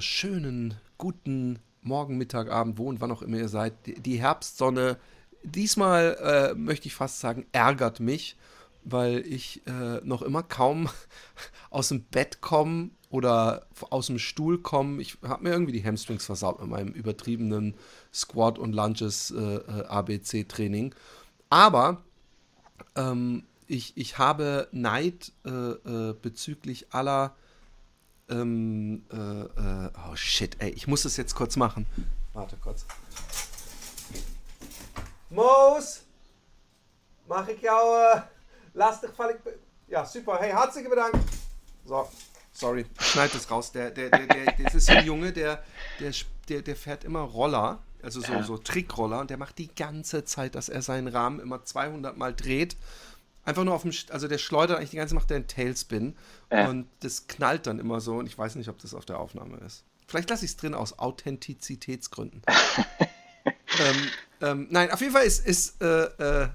Wunderschönen guten Morgen, Mittag, Abend, wo und wann auch immer ihr seid. Die- Herbstsonne, diesmal äh, möchte ich fast sagen, ärgert mich, weil ich äh, noch immer kaum aus dem Bett komme oder aus dem Stuhl komme. Ich habe mir irgendwie die Hamstrings versaut mit meinem übertriebenen Squat und Lunges äh, äh. Aber ähm, ich, ich habe Neid äh, bezüglich aller. Ähm, äh, äh, oh shit, ey, ich muss das jetzt kurz machen. Warte kurz. Moos! Mach ich jou. Äh, lass dich fallig. Ja, super. Hey, herzlichen Dank. So, sorry. Schneid das raus. Der, der, der, der, das ist ein Junge, der, der, der, der fährt immer Roller. Also so, so Trickroller. Und der macht die ganze Zeit, dass er seinen Rahmen immer 200 Mal dreht. Einfach nur auf dem, also der schleudert eigentlich die ganze Zeit, macht der einen Tailspin. Ja. Und das knallt dann immer so. Und ich weiß nicht, ob das auf der Aufnahme ist. Vielleicht lasse ich es drin aus Authentizitätsgründen. ähm, ähm, nein, auf jeden Fall ist, ist äh, äh,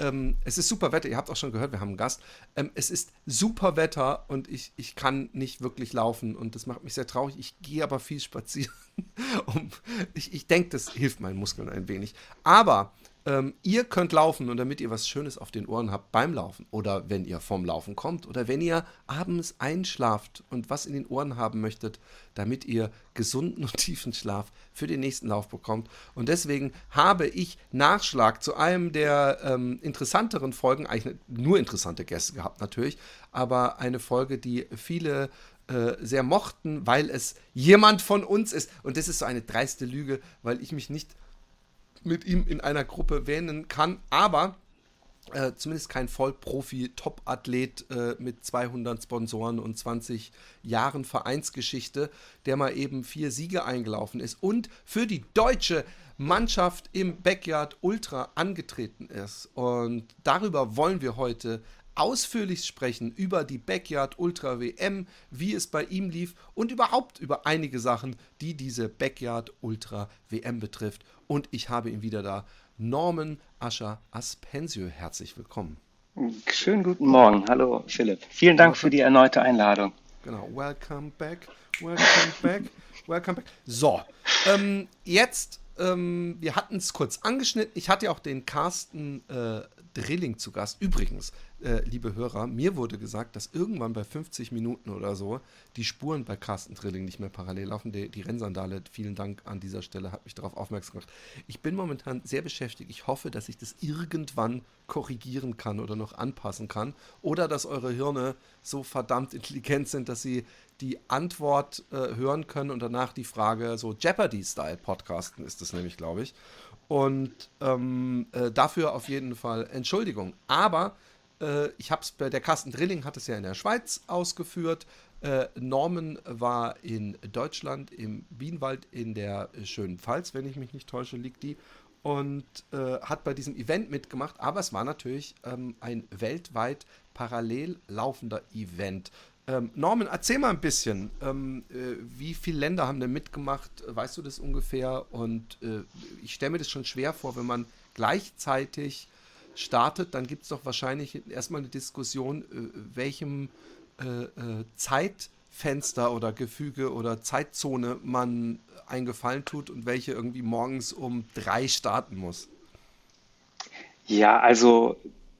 ähm, es ist super Wetter. Ihr habt auch schon gehört, wir haben einen Gast. Ähm, es ist super Wetter und ich, ich kann nicht wirklich laufen und das macht mich sehr traurig. Ich gehe aber viel spazieren. um, ich ich denke, das hilft meinen Muskeln ein wenig. Aber ähm, ihr könnt laufen und damit ihr was Schönes auf den Ohren habt beim Laufen oder wenn ihr vom Laufen kommt oder wenn ihr abends einschlaft und was in den Ohren haben möchtet, damit ihr gesunden und tiefen Schlaf für den nächsten Lauf bekommt. Und deswegen habe ich Nachschlag zu einem der ähm, interessanteren Folgen, eigentlich nur interessante Gäste gehabt natürlich, aber eine Folge, die viele äh, sehr mochten, weil es jemand von uns ist. Und das ist so eine dreiste Lüge, weil ich mich nicht mit ihm in einer Gruppe wähnen kann, aber äh, zumindest kein Vollprofi-Top-Athlet äh, mit 200 Sponsoren und 20 Jahren Vereinsgeschichte, der mal eben vier Siege eingelaufen ist und für die deutsche Mannschaft im Backyard Ultra angetreten ist. Und darüber wollen wir heute ausführlich sprechen über die Backyard Ultra WM, wie es bei ihm lief und überhaupt über einige Sachen, die diese Backyard Ultra WM betrifft. Und ich habe ihn wieder da, Norman Ascher Aspensio. Herzlich willkommen. Schönen guten Morgen. Hallo Philipp. Vielen Dank für die erneute Einladung. Genau, welcome back, welcome back, welcome back. So, ähm, jetzt, ähm, wir hatten es kurz angeschnitten. Ich hatte ja auch den Carsten äh, Drilling zu Gast. Übrigens, äh, liebe Hörer, mir wurde gesagt, dass irgendwann bei 50 Minuten oder so die Spuren bei Carsten Drilling nicht mehr parallel laufen. Die, die Rennsandale, vielen Dank an dieser Stelle, hat mich darauf aufmerksam gemacht. Ich bin momentan sehr beschäftigt. Ich hoffe, dass ich das irgendwann korrigieren kann oder noch anpassen kann. Oder dass eure Hirne so verdammt intelligent sind, dass sie die Antwort äh, hören können und danach die Frage, so Jeopardy-Style podcasten ist das nämlich, glaube ich. Und ähm, äh, dafür auf jeden Fall Entschuldigung. Aber äh, ich habe es bei der Carsten Drilling hat es ja in der Schweiz ausgeführt. Äh, Norman war in Deutschland im Bienenwald in der schönen Pfalz, wenn ich mich nicht täusche, liegt die. Und äh, hat bei diesem Event mitgemacht, aber es war natürlich ähm, ein weltweit parallel laufender Event. Ähm, Norman, erzähl mal ein bisschen, ähm, äh, wie viele Länder haben denn mitgemacht? Weißt du das ungefähr? Und äh, ich stelle mir das schon schwer vor, wenn man gleichzeitig startet, dann gibt es doch wahrscheinlich erstmal eine Diskussion, äh, welchem äh, äh, Zeitfenster oder Gefüge oder Zeitzone man einen Gefallen tut und welche irgendwie morgens um drei starten muss. Ja, also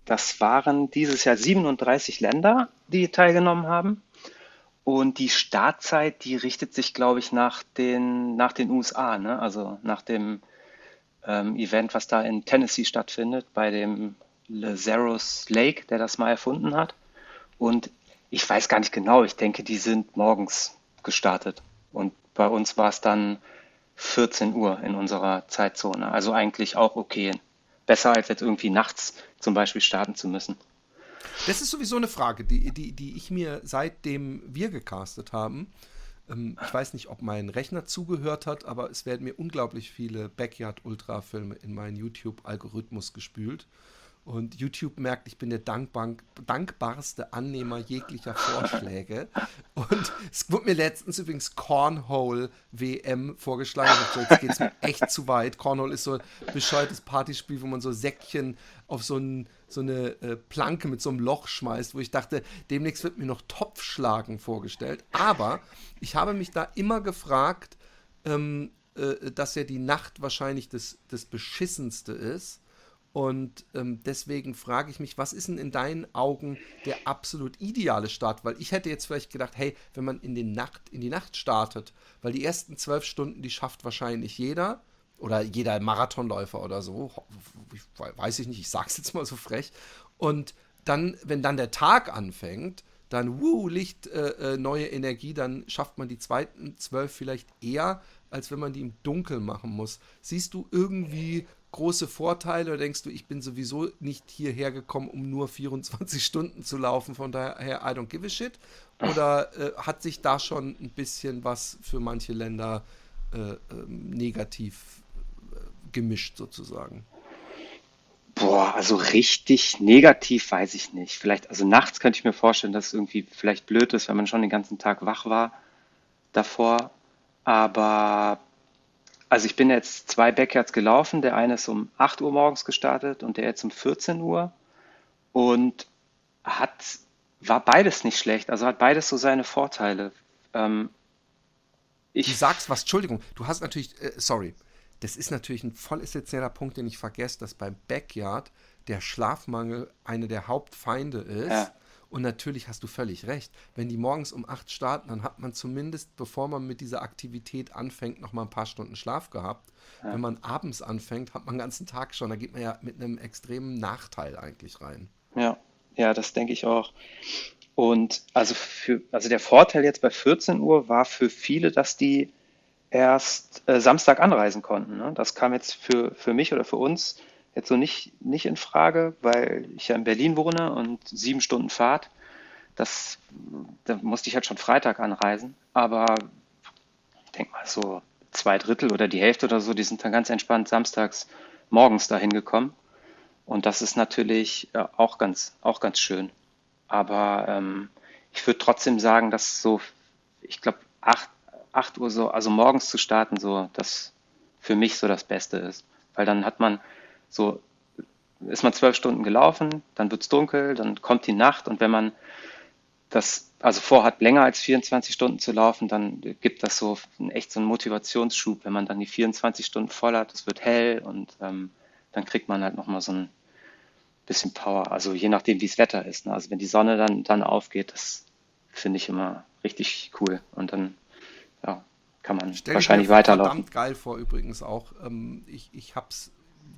das waren dieses Jahr 37 Länder, die teilgenommen haben. Und die Startzeit, die richtet sich, glaube ich, nach den, nach den USA, ne? Also nach dem ähm, Event, was da in Tennessee stattfindet, bei dem Lazarus Lake, der das mal erfunden hat. Und ich weiß gar nicht genau, ich denke, die sind morgens gestartet. Und bei uns war es dann 14 Uhr in unserer Zeitzone. Also eigentlich auch okay. Besser als jetzt irgendwie nachts zum Beispiel starten zu müssen. Das ist sowieso eine Frage, die, die, die ich mir seitdem wir gecastet haben, ähm, ich weiß nicht, ob mein Rechner zugehört hat, aber es werden mir unglaublich viele Backyard-Ultra-Filme in meinen YouTube-Algorithmus gespült. Und YouTube merkt, ich bin der dankbank, dankbarste Annehmer jeglicher Vorschläge. Und es wurde mir letztens übrigens Cornhole WM vorgeschlagen. So, jetzt geht es mir echt zu weit. Cornhole ist so ein bescheuertes Partyspiel, wo man so Säckchen auf so, ein, so eine äh, Planke mit so einem Loch schmeißt, wo ich dachte, demnächst wird mir noch Topfschlagen vorgestellt. Aber ich habe mich da immer gefragt, ähm, äh, dass ja die Nacht wahrscheinlich das, das Beschissenste ist und ähm, deswegen frage ich mich, was ist denn in deinen Augen der absolut ideale Start? Weil ich hätte jetzt vielleicht gedacht, hey, wenn man in, den Nacht, in die Nacht startet, weil die ersten zwölf Stunden, die schafft wahrscheinlich jeder oder jeder Marathonläufer oder so, weiß ich nicht, ich sag's jetzt mal so frech. Und dann, wenn dann der Tag anfängt, dann, wuh, Licht, äh, äh, neue Energie, dann schafft man die zweiten zwölf vielleicht eher, als wenn man die im Dunkeln machen muss. Siehst du irgendwie große Vorteile oder denkst du, ich bin sowieso nicht hierher gekommen, um nur 24 Stunden zu laufen, von daher I don't give a shit? Oder äh, hat sich da schon ein bisschen was für manche Länder äh, ähm, negativ äh, gemischt sozusagen? Boah, also richtig negativ weiß ich nicht. Vielleicht, also nachts könnte ich mir vorstellen, dass es irgendwie vielleicht blöd ist, wenn man schon den ganzen Tag wach war davor. Aber also ich bin jetzt zwei Backyards gelaufen. Der eine ist um 8 Uhr morgens gestartet und der jetzt um 14 Uhr. Und hat, war beides nicht schlecht. Also hat beides so seine Vorteile. Ähm, ich du sagst was, Entschuldigung, du hast natürlich, äh, sorry, das ist natürlich ein voll essentieller Punkt, den ich vergesse, dass beim Backyard der Schlafmangel eine der Hauptfeinde ist. Ja. Und natürlich hast du völlig recht. Wenn die morgens um acht starten, dann hat man zumindest, bevor man mit dieser Aktivität anfängt, noch mal ein paar Stunden Schlaf gehabt. Ja. Wenn man abends anfängt, hat man den ganzen Tag schon. Da geht man ja mit einem extremen Nachteil eigentlich rein. Ja, ja, das denke ich auch. Und also für, also der Vorteil jetzt bei 14 Uhr war für viele, dass die erst äh, Samstag anreisen konnten. Ne? Das kam jetzt für, für mich oder für uns jetzt so nicht, nicht in Frage, weil ich ja in Berlin wohne und sieben Stunden Fahrt. Das, da musste ich halt schon Freitag anreisen. Aber ich denke mal so zwei Drittel oder die Hälfte oder so, die sind dann ganz entspannt samstags morgens dahin gekommen. Und das ist natürlich äh, auch, ganz, auch ganz schön. Aber ähm, ich würde trotzdem sagen, dass so, ich glaube, 8, 8 Uhr so, also morgens zu starten, so das für mich so das Beste ist. Weil dann hat man so ist man zwölf Stunden gelaufen, dann wird es dunkel, dann kommt die Nacht und wenn man das also vorhat, länger als 24 Stunden zu laufen, dann gibt das so echt so einen Motivationsschub, wenn man dann die 24 Stunden voll hat, es wird hell und ähm, dann kriegt man halt nochmal so ein bisschen Power, also je nachdem, wie das Wetter ist. Ne? Also wenn die Sonne dann, dann aufgeht, das finde ich immer richtig cool und dann ja, kann man Stell wahrscheinlich weiterlaufen. verdammt geil vor übrigens auch. Ähm, ich ich habe es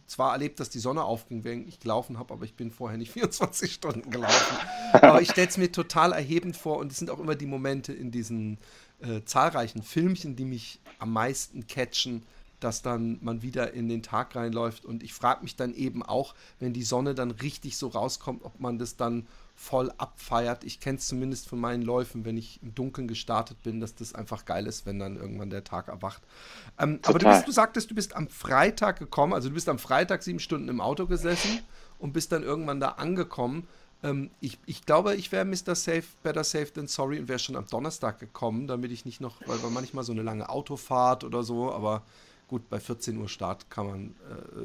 zwar erlebt, dass die Sonne aufging, während ich gelaufen habe, aber ich bin vorher nicht 24 Stunden gelaufen. Aber ich stelle es mir total erhebend vor und es sind auch immer die Momente in diesen äh, zahlreichen Filmchen, die mich am meisten catchen, dass dann man wieder in den Tag reinläuft. Und ich frage mich dann eben auch, wenn die Sonne dann richtig so rauskommt, ob man das dann voll abfeiert. Ich kenne es zumindest von meinen Läufen, wenn ich im Dunkeln gestartet bin, dass das einfach geil ist, wenn dann irgendwann der Tag erwacht. Ähm, aber du, bist, du sagtest, du bist am Freitag gekommen, also du bist am Freitag sieben Stunden im Auto gesessen und bist dann irgendwann da angekommen. Ähm, ich, ich glaube, ich wäre Mr. Safe, Better Safe than Sorry und wäre schon am Donnerstag gekommen, damit ich nicht noch, weil, manchmal so eine lange Autofahrt oder so, aber gut, bei 14 Uhr Start kann man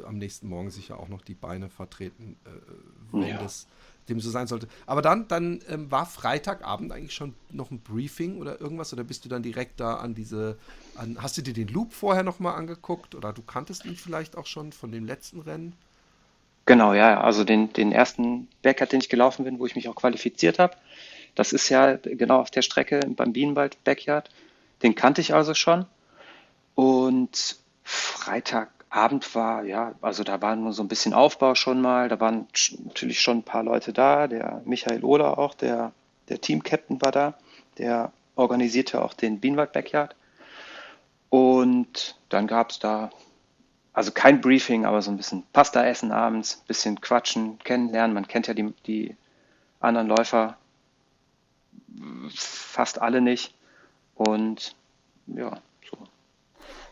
äh, am nächsten Morgen sicher auch noch die Beine vertreten, äh, wenn ja. das dem so sein sollte. Aber dann, dann ähm, war Freitagabend eigentlich schon noch ein Briefing oder irgendwas? Oder bist du dann direkt da an diese, an, hast du dir den Loop vorher nochmal angeguckt? Oder du kanntest ihn vielleicht auch schon von dem letzten Rennen? Genau, ja, also den, den ersten Backyard, den ich gelaufen bin, wo ich mich auch qualifiziert habe. Das ist ja genau auf der Strecke beim Bienenwald Backyard. Den kannte ich also schon. Und Freitag Abend war, ja, also da war nur so ein bisschen Aufbau schon mal. Da waren natürlich schon ein paar Leute da. Der Michael Ohler auch, der, der Team-Captain war da. Der organisierte auch den Bienenwald Backyard. Und dann gab es da, also kein Briefing, aber so ein bisschen Pasta essen abends, bisschen quatschen, kennenlernen. Man kennt ja die, die anderen Läufer fast alle nicht. Und ja.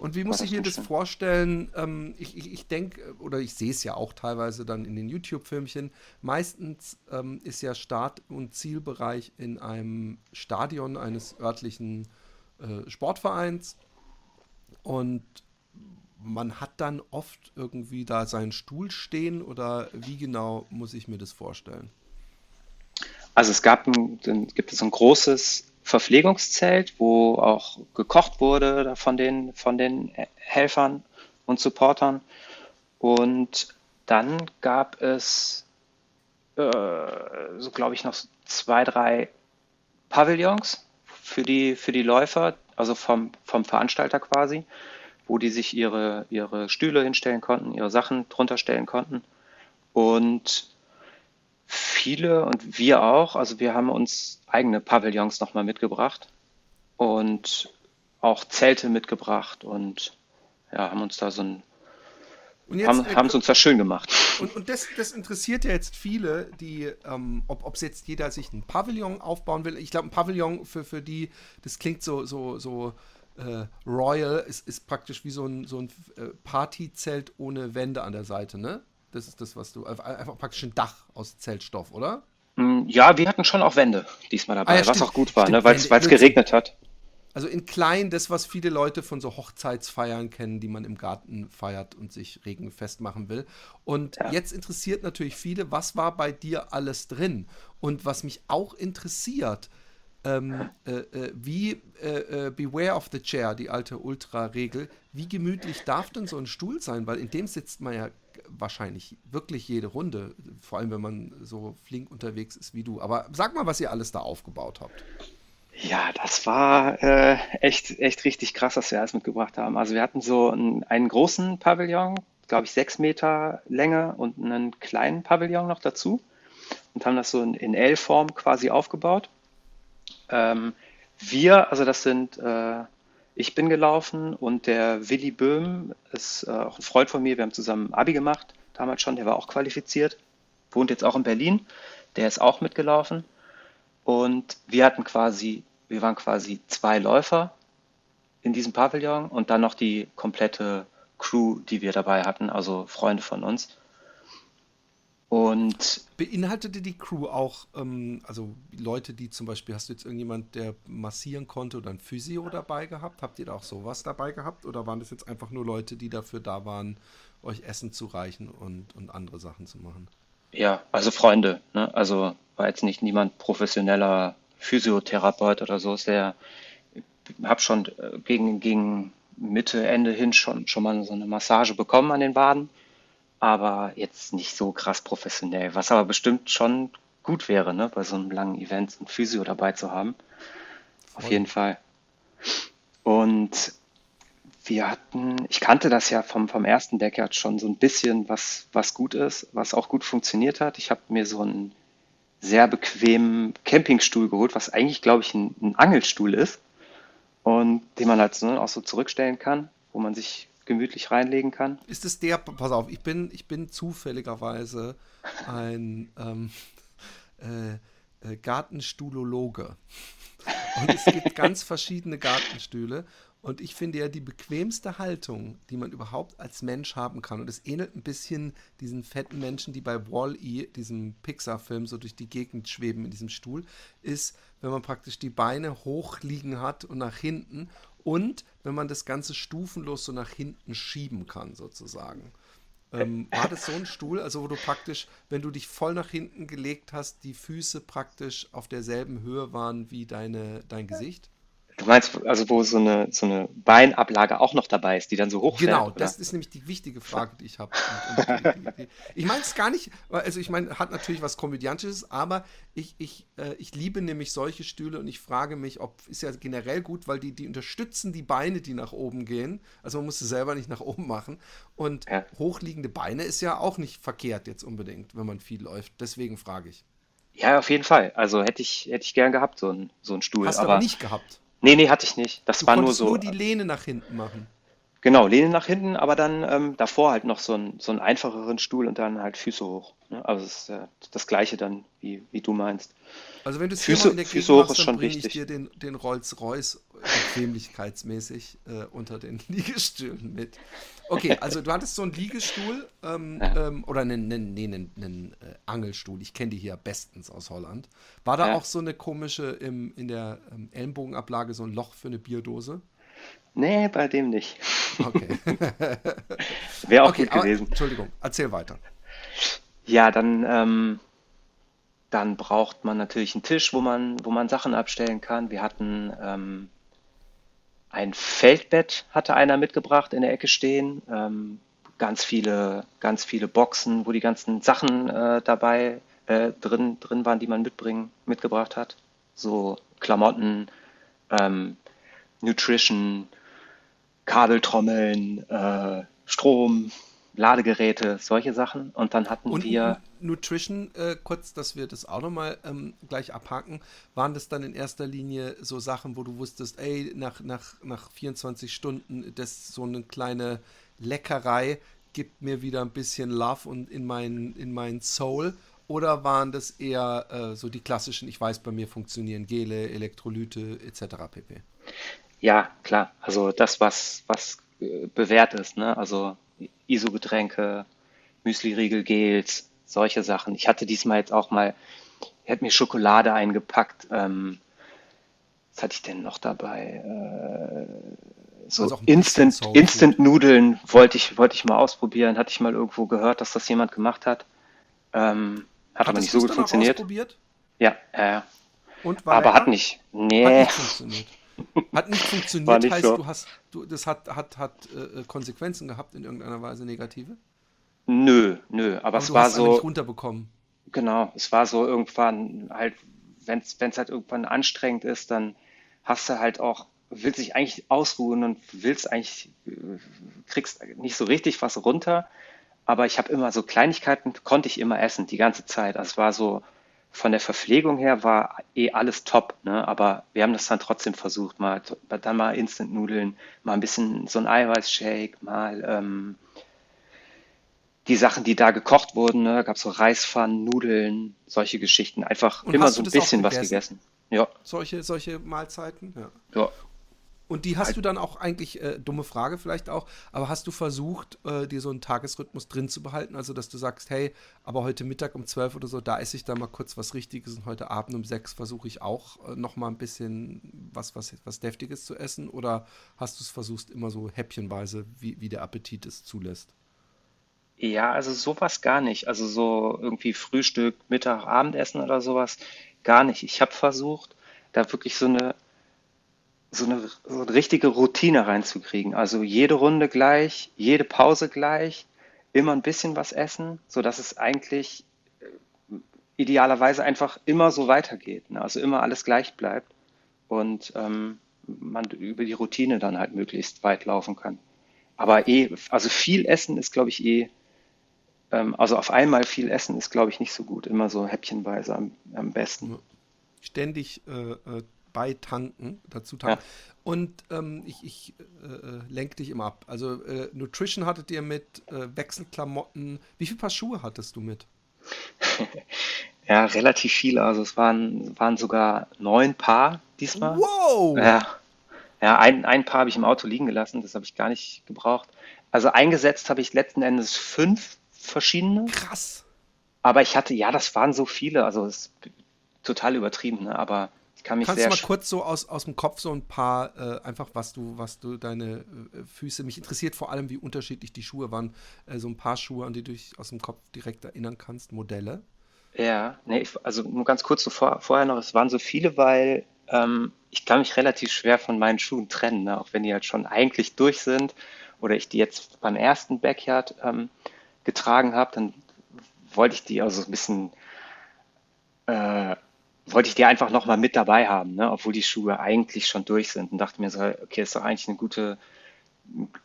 Und wie muss ich mir das vorstellen? Ähm, ich ich, ich denke, oder ich sehe es ja auch teilweise dann in den YouTube-Filmchen. Meistens ähm, ist ja Start- und Zielbereich in einem Stadion eines örtlichen äh, Sportvereins. Und man hat dann oft irgendwie da seinen Stuhl stehen oder wie genau muss ich mir das vorstellen? Also es gab ein, gibt es ein großes Verpflegungszelt, wo auch gekocht wurde von den, von den Helfern und Supportern. Und dann gab es, äh, so glaube ich, noch zwei, drei Pavillons für die, für die Läufer, also vom, vom Veranstalter quasi, wo die sich ihre, ihre Stühle hinstellen konnten, ihre Sachen drunter stellen konnten. Und viele und wir auch, also wir haben uns eigene Pavillons nochmal mitgebracht und auch Zelte mitgebracht und ja, haben uns da so ein jetzt, haben, haben es uns da schön gemacht. Und, und das, das, interessiert ja jetzt viele, die, ähm, ob es jetzt jeder sich ein Pavillon aufbauen will. Ich glaube, ein Pavillon für, für die, das klingt so, so, so äh, Royal, ist, ist praktisch wie so ein, so ein äh, Partyzelt ohne Wände an der Seite, ne? Das ist das, was du. Einfach praktisch ein Dach aus Zeltstoff, oder? Mm, ja, wir hatten schon auch Wände diesmal dabei, ah, ja, was auch gut war, ne, weil es geregnet hat. Also in klein, das, was viele Leute von so Hochzeitsfeiern kennen, die man im Garten feiert und sich regenfest machen will. Und ja. jetzt interessiert natürlich viele, was war bei dir alles drin? Und was mich auch interessiert, ähm, äh, äh, wie äh, äh, Beware of the Chair, die alte Ultra-Regel, wie gemütlich darf denn so ein Stuhl sein? Weil in dem sitzt man ja wahrscheinlich wirklich jede Runde, vor allem wenn man so flink unterwegs ist wie du. Aber sag mal, was ihr alles da aufgebaut habt. Ja, das war äh, echt, echt richtig krass, was wir alles mitgebracht haben. Also wir hatten so einen, einen großen Pavillon, glaube ich, sechs Meter Länge und einen kleinen Pavillon noch dazu und haben das so in, L-Form quasi aufgebaut. Ähm, wir, also das sind äh, ich bin gelaufen und der Willi Böhm ist äh, auch ein Freund von mir. Wir haben zusammen Abi gemacht, damals schon. Der war auch qualifiziert, wohnt jetzt auch in Berlin. Der ist auch mitgelaufen. Und wir hatten quasi, wir waren quasi zwei Läufer in diesem Pavillon und dann noch die komplette Crew, die wir dabei hatten, also Freunde von uns. Und beinhaltete die Crew auch, ähm, also Leute, die zum Beispiel, hast du jetzt irgendjemand, der massieren konnte oder ein Physio dabei gehabt? Habt ihr da auch sowas dabei gehabt? Oder waren das jetzt einfach nur Leute, die dafür da waren, euch Essen zu reichen und, und andere Sachen zu machen? Ja, also Freunde. Ne? Also war jetzt nicht niemand professioneller Physiotherapeut oder so. Ist der, ich habe schon äh, gegen, gegen Mitte, Ende hin schon, schon mal so eine Massage bekommen an den Waden aber jetzt nicht so krass professionell, was aber bestimmt schon gut wäre, ne, bei so einem langen Event ein Physio dabei zu haben. Auf jeden Fall. Und wir hatten, ich kannte das ja vom, vom ersten Deckard schon so ein bisschen, was, was gut ist, was auch gut funktioniert hat. Ich habe mir so einen sehr bequemen Campingstuhl geholt, was eigentlich, glaube ich, ein, ein Angelstuhl ist und den man halt so, auch so zurückstellen kann, wo man sich gemütlich reinlegen kann. Ist es der, pass auf, ich bin, ich bin zufälligerweise ein ähm, äh, äh, Gartenstuhlologe. Und es gibt ganz verschiedene Gartenstühle. Und ich finde ja die bequemste Haltung, die man überhaupt als Mensch haben kann, und es ähnelt ein bisschen diesen fetten Menschen, die bei Wall-E, diesem Pixar-Film, so durch die Gegend schweben in diesem Stuhl, ist, wenn man praktisch die Beine hoch liegen hat und nach hinten und wenn man das Ganze stufenlos so nach hinten schieben kann, sozusagen. Ähm, war das so ein Stuhl, also wo du praktisch, wenn du dich voll nach hinten gelegt hast, die Füße praktisch auf derselben Höhe waren wie deine, dein Gesicht? Du meinst, also wo so eine, so eine Beinablage auch noch dabei ist, die dann so hoch Genau, oder? das ist nämlich die wichtige Frage, die ich habe. ich meine es gar nicht, also ich meine, hat natürlich was Komödiantisches, aber ich, ich, äh, ich liebe nämlich solche Stühle und ich frage mich, ob, ist ja generell gut, weil die, die unterstützen die Beine, die nach oben gehen. Also man muss sie selber nicht nach oben machen. Und ja. hochliegende Beine ist ja auch nicht verkehrt jetzt unbedingt, wenn man viel läuft. Deswegen frage ich. Ja, auf jeden Fall. Also hätte ich, hätte ich gern gehabt, so ein, so ein Stuhl. Hast aber, du aber nicht gehabt? Nee, nee, hatte ich nicht. Das du war nur so. nur die Lehne nach hinten machen. Genau, lehne nach hinten, aber dann ähm, davor halt noch so, ein, so einen einfacheren Stuhl und dann halt Füße hoch. Ne? Also es ist äh, das gleiche dann, wie, wie du meinst. Also wenn du es Füße, in der Füße hoch machst, ist dann schon bringe ich dir den, den Rolls-Royce bequemlichkeitsmäßig äh, unter den Liegestühlen mit. Okay, also du hattest so einen Liegestuhl ähm, Ja. ähm, oder einen, einen, nee, einen, einen äh, Angelstuhl. Ich kenne die hier bestens aus Holland. War da Ja. auch so eine komische im, in der ähm, Ellenbogenablage so ein Loch für eine Bierdose? Nee, bei dem nicht. Okay. Wäre auch okay, gut aber, gewesen. Entschuldigung, erzähl weiter. Ja, dann, ähm, dann braucht man natürlich einen Tisch, wo man, wo man Sachen abstellen kann. Wir hatten ähm, ein Feldbett, hatte einer mitgebracht in der Ecke stehen. Ähm, ganz viele, ganz viele Boxen, wo die ganzen Sachen äh, dabei äh, drin, drin waren, die man mitbringen, mitgebracht hat. So Klamotten, ähm, Nutrition, Kabeltrommeln, äh, Strom, Ladegeräte, solche Sachen. Und dann hatten Und wir. Nutrition, äh, kurz, dass wir das auch nochmal ähm, gleich abhaken, waren das dann in erster Linie so Sachen, wo du wusstest, ey, nach, nach, nach 24 Stunden, das so eine kleine Leckerei, gibt mir wieder ein bisschen Love und in mein, in mein Soul? Oder waren das eher äh, so die klassischen, ich weiß, bei mir funktionieren Gele, Elektrolyte etc. pp. Ja, klar. Also das, was, was äh, bewährt ist, ne? Also ISO-Getränke, Müsli-Riegel, Gels, solche Sachen. Ich hatte diesmal jetzt auch mal, ich hätte mir Schokolade eingepackt. Ähm, was hatte ich denn noch dabei? Äh, so Also Instant, Soul Food. Instant-Nudeln wollte ich, wollte ich mal ausprobieren. Hatte ich mal irgendwo gehört, dass das jemand gemacht hat. Ähm, hat aber Hattest nicht so gut funktioniert. ausprobiert? Ja, äh, aber hat nicht. Hat Nee, nicht funktioniert. Hat nicht funktioniert, nicht heißt, so. du hast, du, das hat, hat, hat äh, Konsequenzen gehabt in irgendeiner Weise negative? Nö, nö. Aber Aber es war hast es nicht so, runterbekommen. Genau, es war so irgendwann halt, wenn es halt irgendwann anstrengend ist, dann hast du halt auch, willst dich eigentlich ausruhen und willst eigentlich, äh, kriegst nicht so richtig was runter. Aber ich habe immer so Kleinigkeiten, konnte ich immer essen, die ganze Zeit. Also es war so, von der Verpflegung her war eh alles top, ne? Aber wir haben das dann trotzdem versucht, mal dann mal Instant-Nudeln, mal ein bisschen so ein Eiweißshake, mal ähm, die Sachen, die da gekocht wurden, ne? Gab so Reispfannen, Nudeln, solche Geschichten. Einfach Und immer so ein bisschen was gegessen? gegessen. Ja, Solche, solche Mahlzeiten? Ja. ja. Und die hast Halt- du dann auch eigentlich, äh, dumme Frage vielleicht auch, aber hast du versucht, äh, dir so einen Tagesrhythmus drin zu behalten? Also, dass du sagst, hey, aber heute Mittag um 12 oder so, da esse ich dann mal kurz was Richtiges und heute Abend um 6 versuche ich auch äh, noch mal ein bisschen was, was, was Deftiges zu essen? Oder hast du es versucht, immer so häppchenweise, wie, wie der Appetit es zulässt? Ja, also sowas gar nicht. Also so irgendwie Frühstück, Mittag, Abendessen oder sowas gar nicht. Ich habe versucht, da wirklich so eine, so eine, so eine richtige Routine reinzukriegen. Also jede Runde gleich, jede Pause gleich, immer ein bisschen was essen, sodass es eigentlich äh, idealerweise einfach immer so weitergeht. Ne? Also immer alles gleich bleibt und ähm, man über die Routine dann halt möglichst weit laufen kann. Aber eh, also viel Essen ist, glaube ich, eh ähm, also auf einmal viel essen ist, glaube ich, nicht so gut. Immer so häppchenweise am, am besten. Ständig äh, äh, beitanken, dazu Ja. tanken. Und ähm, ich, ich äh, äh, lenke dich immer ab. Also, äh, Nutrition hattet ihr mit äh, Wechselklamotten. Wie viel Paar Schuhe hattest du mit? Ja, relativ viele. Also es waren, waren sogar neun Paar diesmal. Wow! Ja, ja ein, ein Paar habe ich im Auto liegen gelassen, das habe ich gar nicht gebraucht. Also eingesetzt habe ich letzten Endes fünf verschiedene, Krass. aber ich hatte, ja, das waren so viele, also es ist total übertrieben, ne? aber kann mich Kannst du mal kurz so aus, aus dem Kopf so ein paar, äh, einfach was du, was du deine äh, Füße, mich interessiert vor allem, wie unterschiedlich die Schuhe waren. Äh, so ein paar Schuhe, an die du dich aus dem Kopf direkt erinnern kannst, Modelle. Ja, nee, ich, also nur ganz kurz so vor, vorher noch, es waren so viele, weil ähm, ich kann mich relativ schwer von meinen Schuhen trennen, ne? Auch wenn die halt schon eigentlich durch sind oder ich die jetzt beim ersten Backyard ähm, getragen habe, dann wollte ich die also so ein bisschen, äh, wollte ich die einfach nochmal mit dabei haben, ne? Obwohl die Schuhe eigentlich schon durch sind und dachte mir so, okay, ist doch eigentlich eine gute,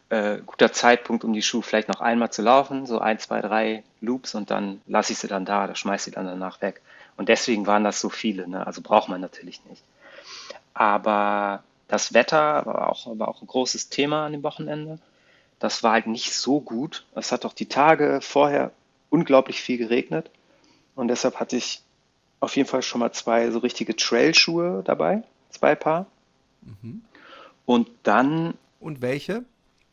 äh, guter Zeitpunkt, um die Schuhe vielleicht noch einmal zu laufen, so ein, zwei, drei Loops und dann lasse ich sie dann da, oder schmeiße sie dann danach weg. Und deswegen waren das so viele, ne? Also braucht man natürlich nicht. Aber das Wetter war auch, war auch ein großes Thema an dem Wochenende. das war halt nicht so gut. Es hat auch die Tage vorher unglaublich viel geregnet. Und deshalb hatte ich auf jeden Fall schon mal zwei so richtige Trailschuhe dabei, zwei Paar. Mhm. Und dann. Und welche?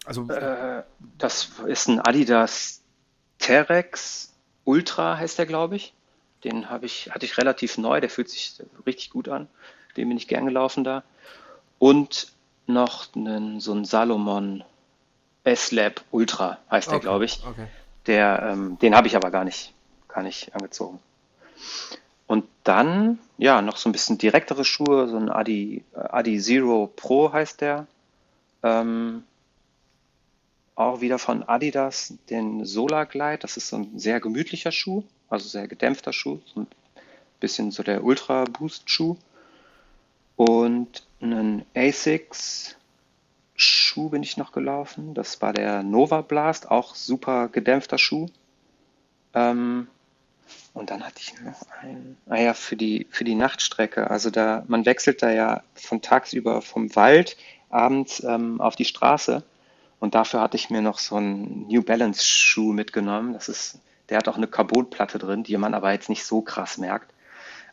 Also äh, das ist ein Adidas Terex Ultra heißt der, glaube ich. Den habe ich, hatte ich relativ neu, der fühlt sich richtig gut an. Den bin ich gern gelaufen da. Und noch einen, so ein Salomon S-Lab Ultra heißt der, glaube ich. Okay. Der, ähm, den habe ich aber gar nicht, gar nicht angezogen. Und dann, ja, noch so ein bisschen direktere Schuhe, so ein Adi, Adi Zero Pro heißt der. Ähm, auch wieder von Adidas, den Solar Glide. Das ist so ein sehr gemütlicher Schuh, also sehr gedämpfter Schuh, so ein bisschen so der Ultra Boost Schuh. Und einen Asics Schuh bin ich noch gelaufen. Das war der Nova Blast, auch super gedämpfter Schuh. Ähm, und dann hatte ich noch einen, ah ja, für die, für die Nachtstrecke. Also da, man wechselt da ja von tagsüber vom Wald abends ähm, auf die Straße. Und dafür hatte ich mir noch so einen New Balance Schuh mitgenommen. Das ist, der hat auch eine Carbonplatte drin, die man aber jetzt nicht so krass merkt.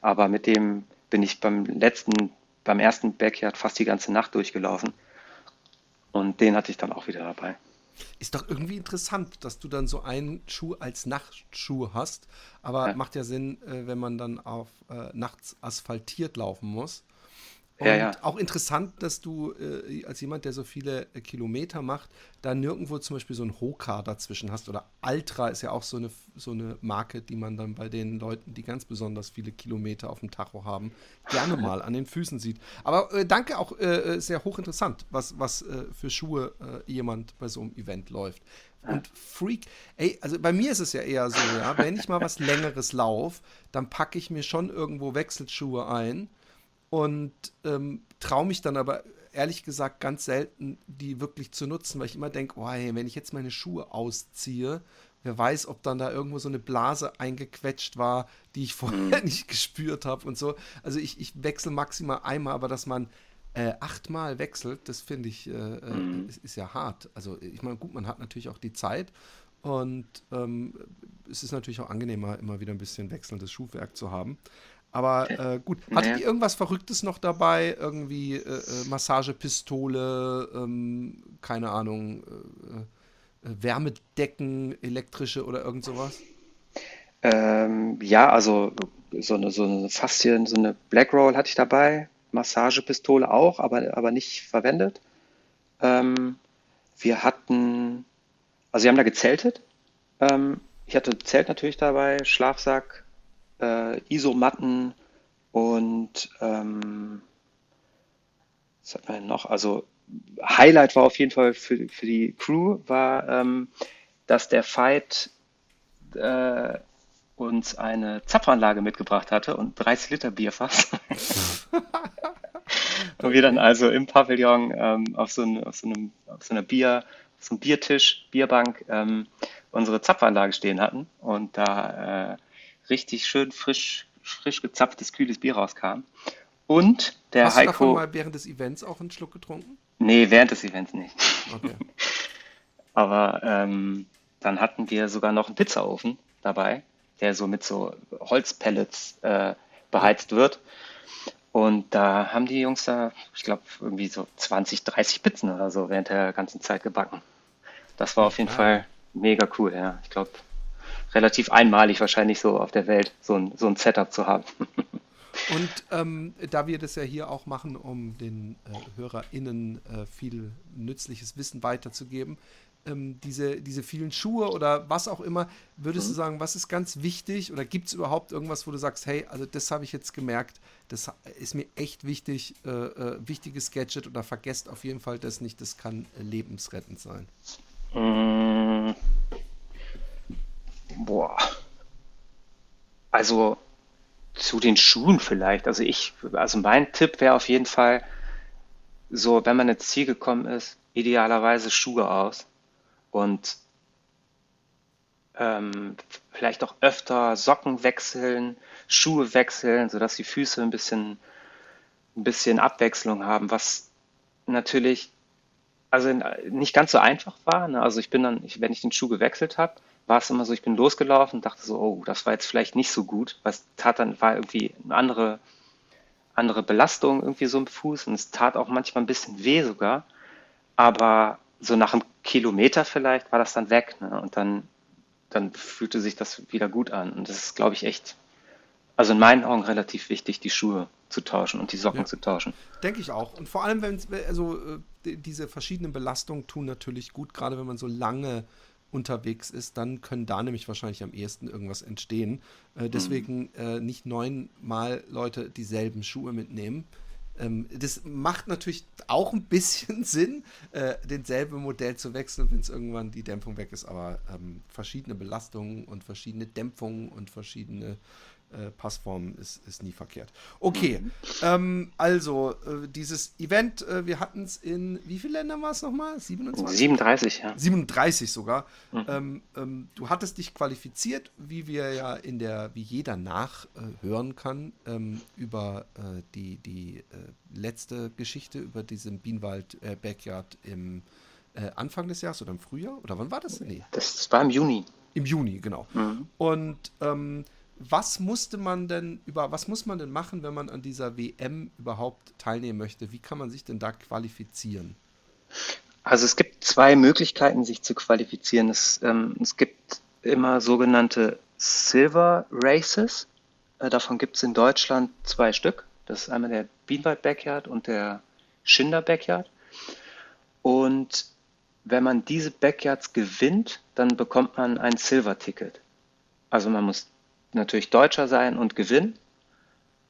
Aber mit dem bin ich beim letzten, beim ersten Backyard fast die ganze Nacht durchgelaufen. Und den hatte ich dann auch wieder dabei. Ist doch irgendwie interessant, dass du dann so einen Schuh als Nachtschuh hast. Aber ja. macht ja Sinn, äh, wenn man dann auf äh, nachts asphaltiert laufen muss. Und ja, ja. auch interessant, dass du äh, als jemand, der so viele äh, Kilometer macht, da nirgendwo zum Beispiel so ein Hoka dazwischen hast. Oder Altra ist ja auch so eine, so eine Marke, die man dann bei den Leuten, die ganz besonders viele Kilometer auf dem Tacho haben, gerne mal an den Füßen sieht. Aber äh, danke auch äh, äh, sehr hochinteressant, was, was äh, für Schuhe jemand bei so einem Event läuft. Und Freak, ey, also bei mir ist es ja eher so, ja, wenn ich mal was Längeres laufe, dann packe ich mir schon irgendwo Wechselschuhe ein und ähm, traue mich dann aber ehrlich gesagt ganz selten, die wirklich zu nutzen, weil ich immer denke, oh, hey, wenn ich jetzt meine Schuhe ausziehe, wer weiß, ob dann da irgendwo so eine Blase eingequetscht war, die ich vorher mhm. nicht gespürt habe und so. Also ich, ich wechsle maximal einmal, aber dass man äh, achtmal wechselt, das finde ich, äh, äh mhm. ist, ist, ja hart. Also ich meine, gut, man hat natürlich auch die Zeit und ähm, es ist natürlich auch angenehmer, immer wieder ein bisschen wechselndes Schuhwerk zu haben. Aber äh, gut, hattet ihr irgendwas Verrücktes noch dabei? Irgendwie äh, äh, Massagepistole, ähm, keine Ahnung, äh, äh, Wärmedecken, elektrische oder irgend sowas? Ähm, ja, also so eine, so eine Faszien, so eine Blackroll hatte ich dabei, Massagepistole auch, aber, aber nicht verwendet. Ähm, wir hatten, also wir haben da gezeltet. Ähm, ich hatte Zelt natürlich dabei, Schlafsack, äh, Isomatten und ähm, was hat man denn noch? Also Highlight war auf jeden Fall für, für die Crew, war, ähm, dass der Fight äh, uns eine Zapfanlage mitgebracht hatte und 30 Liter Bierfass. und wir dann also im Pavillon ähm, auf, so ein, auf, so einem, auf so einer Bier, auf so einem Biertisch, Bierbank ähm, unsere Zapfanlage stehen hatten und da äh, richtig schön frisch, frisch gezapftes, kühles Bier rauskam. Und der Hast Heiko. Hast du davon mal während des Events auch einen Schluck getrunken? Nee, während des Events nicht. Okay. Aber ähm, dann hatten wir sogar noch einen Pizzaofen dabei, der so mit so Holzpellets äh, beheizt wird. Und da haben die Jungs da, ich glaube, irgendwie so 20, 30 Pizzen oder so während der ganzen Zeit gebacken. Das war auf jeden Fall mega cool, ja. Ich glaube, relativ einmalig wahrscheinlich so auf der Welt, so ein, so ein Setup zu haben. Und ähm, da wir das ja hier auch machen, um den äh, HörerInnen äh, viel nützliches Wissen weiterzugeben, ähm, diese, diese vielen Schuhe oder was auch immer, würdest mhm. du sagen, was ist ganz wichtig oder gibt es überhaupt irgendwas, wo du sagst, hey, also das habe ich jetzt gemerkt, das ist mir echt wichtig, äh, äh wichtiges Gadget oder vergesst auf jeden Fall das nicht, das kann lebensrettend sein. Mhm. Boah. Also zu den Schuhen vielleicht. Also ich, also mein Tipp wäre auf jeden Fall so, wenn man ins Ziel gekommen ist, idealerweise Schuhe aus und ähm, vielleicht auch öfter Socken wechseln, Schuhe wechseln, sodass die Füße ein bisschen, ein bisschen Abwechslung haben, was natürlich also nicht ganz so einfach war. Ne? Also ich bin dann, ich, wenn ich den Schuh gewechselt habe, war es immer so, ich bin losgelaufen und dachte so, oh, das war jetzt vielleicht nicht so gut. Was tat dann, war irgendwie eine andere, andere Belastung irgendwie so im Fuß und es tat auch manchmal ein bisschen weh sogar. Aber so nach einem Kilometer vielleicht war das dann weg. Ne? Und dann, dann fühlte sich das wieder gut an. Und das ist, glaube ich, echt, also in meinen Augen relativ wichtig, die Schuhe zu tauschen und die Socken ja. zu tauschen. Denke ich auch. Und vor allem, wenn also äh, diese verschiedenen Belastungen tun natürlich gut, gerade wenn man so lange unterwegs ist, dann können da nämlich wahrscheinlich am ehesten irgendwas entstehen. Äh, deswegen mhm. äh, nicht neunmal Leute dieselben Schuhe mitnehmen. Ähm, das macht natürlich auch ein bisschen Sinn, äh, denselben Modell zu wechseln, wenn es irgendwann die Dämpfung weg ist, aber ähm, verschiedene Belastungen und verschiedene Dämpfungen und verschiedene äh, Passform ist, ist nie verkehrt. Okay, mhm. ähm, also äh, dieses Event, äh, wir hatten es in, wie viele Länder war es nochmal? 27? 37, ja. 37 sogar. Mhm. Ähm, ähm, du hattest dich qualifiziert, wie wir ja in der, wie jeder nachhören kann, ähm, über äh, die, die äh, letzte Geschichte über diesen Bienenwald Backyard im Anfang des Jahres oder im Frühjahr? Oder wann war das? Nee. Das war im Juni. Im Juni, genau. Mhm. Und ähm, was musste man denn über was muss man denn machen, wenn man an dieser WM überhaupt teilnehmen möchte? Wie kann man sich denn da qualifizieren? Also es gibt zwei Möglichkeiten, sich zu qualifizieren. Es, ähm, es gibt immer sogenannte Silver Races. Äh, davon gibt es in Deutschland zwei Stück. Das ist einmal der Bienenwald Backyard und der Schinder Backyard. Und wenn man diese Backyards gewinnt, dann bekommt man ein Silver-Ticket. Also man muss natürlich Deutscher sein und gewinnen.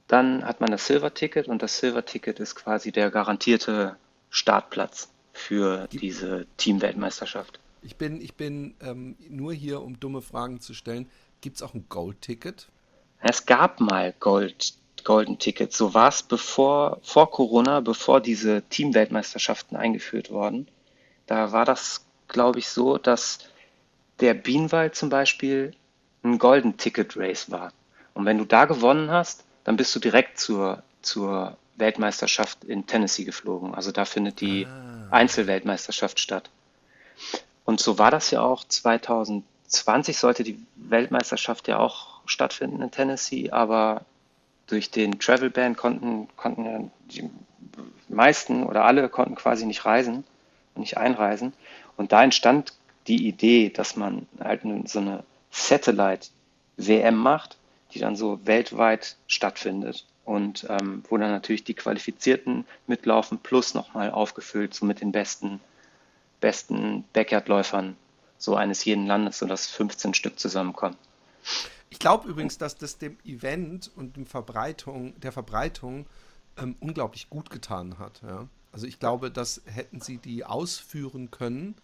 Dann hat man das Silver-Ticket und das Silver-Ticket ist quasi der garantierte Startplatz für diese Teamweltmeisterschaft. Ich bin, ich bin ähm, nur hier, um dumme Fragen zu stellen. Gibt es auch ein Gold-Ticket? Es gab mal Gold, Golden Ticket. So war es bevor, vor Corona, bevor diese Teamweltmeisterschaften eingeführt wurden. Da war das, glaube ich, so, dass der Bienenwald zum Beispiel ein Golden Ticket Race war. Und wenn du da gewonnen hast, dann bist du direkt zur, zur Weltmeisterschaft in Tennessee geflogen. Also da findet die ah. Einzelweltmeisterschaft statt. Und so war das ja auch 2020 sollte die Weltmeisterschaft ja auch stattfinden in Tennessee, aber durch den Travel Ban konnten, konnten ja die meisten oder alle konnten quasi nicht reisen und nicht einreisen. Und da entstand die Idee, dass man halt so eine Satellite-WM macht, die dann so weltweit stattfindet und ähm, wo dann natürlich die Qualifizierten mitlaufen, plus nochmal aufgefüllt, so mit den besten, besten Backyard-Läufern so eines jeden Landes, sodass 15 Stück zusammenkommen. Ich glaube übrigens, dass das dem Event und dem Verbreitung, der Verbreitung ähm, unglaublich gut getan hat. Ja? Also ich glaube, dass hätten sie die ausführen können,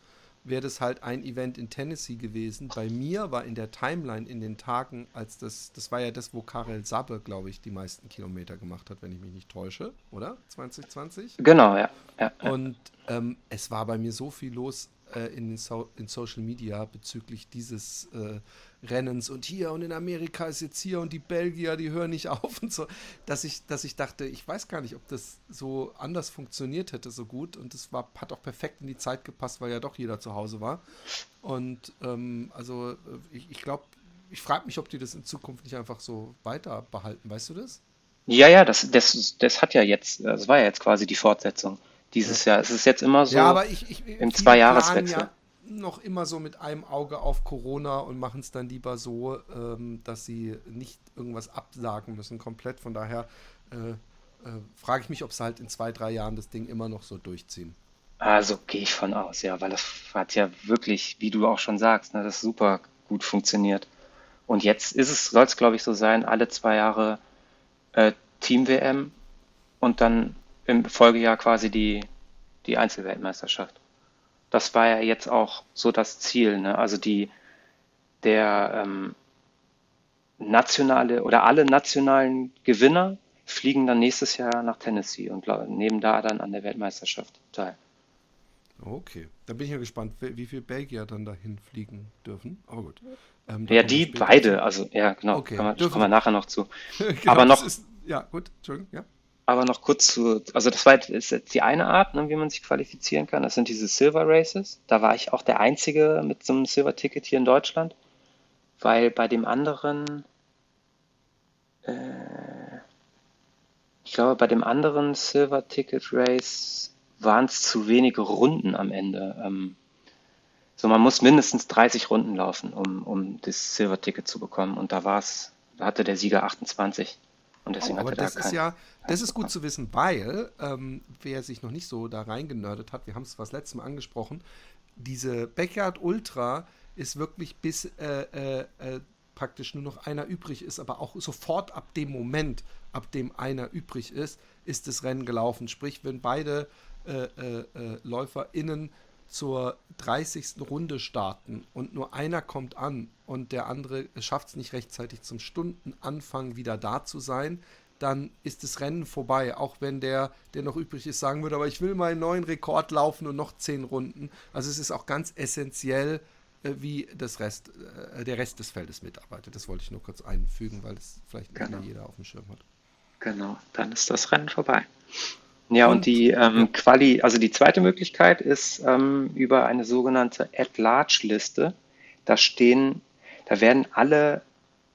wäre das halt ein Event in Tennessee gewesen. Bei mir war in der Timeline in den Tagen, als das, das war ja das, wo Karel Sabbe, glaube ich, die meisten Kilometer gemacht hat, wenn ich mich nicht täusche, oder? 2020? Genau, ja. ja, ja. Und ähm, es war bei mir so viel los äh, in, so in Social Media bezüglich dieses äh, Rennens und hier und in Amerika ist jetzt hier und die Belgier, die hören nicht auf und so, dass ich, dass ich dachte, ich weiß gar nicht, ob das so anders funktioniert hätte, so gut. Und das war, hat auch perfekt in die Zeit gepasst, weil ja doch jeder zu Hause war. Und ähm, also äh, ich, ich glaube, ich frage mich, ob die das in Zukunft nicht einfach so weiter behalten, weißt du das? Ja, ja, das, das, das hat ja jetzt, das war ja jetzt quasi die Fortsetzung dieses ja. Jahr. Es ist jetzt immer so ja, aber ich, ich, im Zweijahreswechsel. Ja noch immer so mit einem Auge auf Corona und machen es dann lieber so, ähm, dass sie nicht irgendwas absagen müssen komplett. Von daher äh, äh, frage ich mich, ob sie halt in zwei, drei Jahren das Ding immer noch so durchziehen. Also gehe ich von aus, ja, weil das hat ja wirklich, wie du auch schon sagst, ne, das super gut funktioniert. Und jetzt ist es, soll es glaube ich so sein, alle zwei Jahre äh, Team-WM und dann im Folgejahr quasi die, die Einzelweltmeisterschaft das war ja jetzt auch so das Ziel. Ne? Also die, der ähm, nationale oder alle nationalen Gewinner fliegen dann nächstes Jahr nach Tennessee und nehmen da dann an der Weltmeisterschaft teil. Okay, da bin ich ja gespannt, wie viele Belgier dann dahin fliegen dürfen. Aber gut. Ähm, ja, die beide, zu. also ja, genau, okay, kommen, wir, kommen wir nachher noch zu. genau, Aber noch. Ist, ja, gut, Entschuldigung, ja. Aber noch kurz zu, also das war ist jetzt die eine Art, ne, wie man sich qualifizieren kann. Das sind diese Silver Races. Da war ich auch der Einzige mit so einem Silver-Ticket hier in Deutschland, weil bei dem anderen, äh, ich glaube, bei dem anderen Silver-Ticket-Race waren es zu wenige Runden am Ende. Ähm, so, man muss mindestens 30 Runden laufen, um, um das Silver-Ticket zu bekommen. Und da war es, da hatte der Sieger 28. Und deswegen Oh, aber das da ist ja, das ist gut zu wissen, weil, ähm, wer sich noch nicht so da reingenördet hat, wir haben es das letzte Mal angesprochen, diese Backyard Ultra ist wirklich bis äh, äh, äh, praktisch nur noch einer übrig ist, aber auch sofort ab dem Moment, ab dem einer übrig ist, ist das Rennen gelaufen. Sprich, wenn beide äh, äh, äh, LäuferInnen zur 30. Runde starten und nur einer kommt an und der andere schafft es nicht rechtzeitig zum Stundenanfang wieder da zu sein, dann ist das Rennen vorbei. Auch wenn der, der noch übrig ist, sagen würde, aber ich will mal einen neuen Rekord laufen und noch zehn Runden. Also es ist auch ganz essentiell, äh, wie das Rest, äh, der Rest des Feldes mitarbeitet. Das wollte ich nur kurz einfügen, weil es vielleicht nicht Genau. jeder auf dem Schirm hat. Genau, dann ist das Rennen vorbei. Ja, Und- die ähm, Quali, also die zweite Möglichkeit ist ähm, über eine sogenannte At-Large-Liste. Da stehen, da werden alle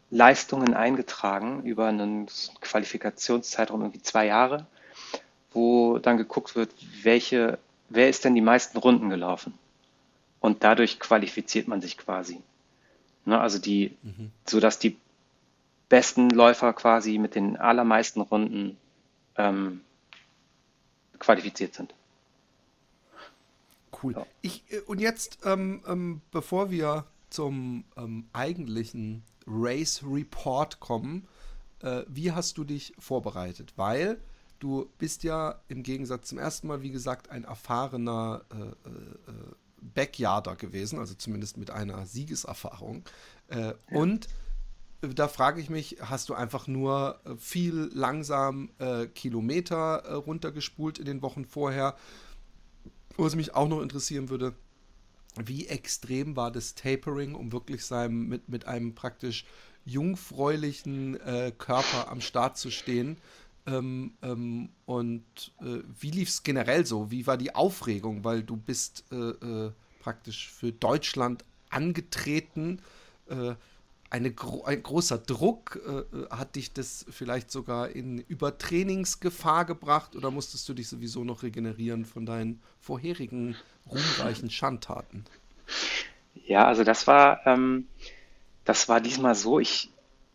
Leistungen eingetragen über einen Qualifikationszeitraum irgendwie zwei Jahre, wo dann geguckt wird, welche, wer ist denn die meisten Runden gelaufen? Und dadurch qualifiziert man sich quasi. Ne, also die, sodass die besten Läufer quasi mit den allermeisten Runden ähm, qualifiziert sind. Cool. Ja. Ich, äh, und jetzt, ähm, ähm, bevor wir zum ähm, eigentlichen Race Report kommen, äh, wie hast du dich vorbereitet? Weil du bist ja im Gegensatz zum ersten Mal, wie gesagt, ein erfahrener äh, äh, äh, Backyarder gewesen, also zumindest mit einer Siegeserfahrung. Äh, Und da frage ich mich, hast du einfach nur äh, viel langsam äh, Kilometer äh, runtergespult in den Wochen vorher? Was mich auch noch interessieren würde, wie extrem war das Tapering, um wirklich seinem, mit, mit einem praktisch jungfräulichen äh, Körper am Start zu stehen? Ähm, ähm, und äh, wie lief es generell so? Wie war die Aufregung? Weil du bist äh, praktisch für Deutschland angetreten. Äh, eine ein großer Druck, äh, äh, hat dich das vielleicht sogar in Übertrainingsgefahr gebracht oder musstest du dich sowieso noch regenerieren von deinen vorherigen ruhmreichen Schandtaten? Ja, also das war, ähm, das war diesmal so, ich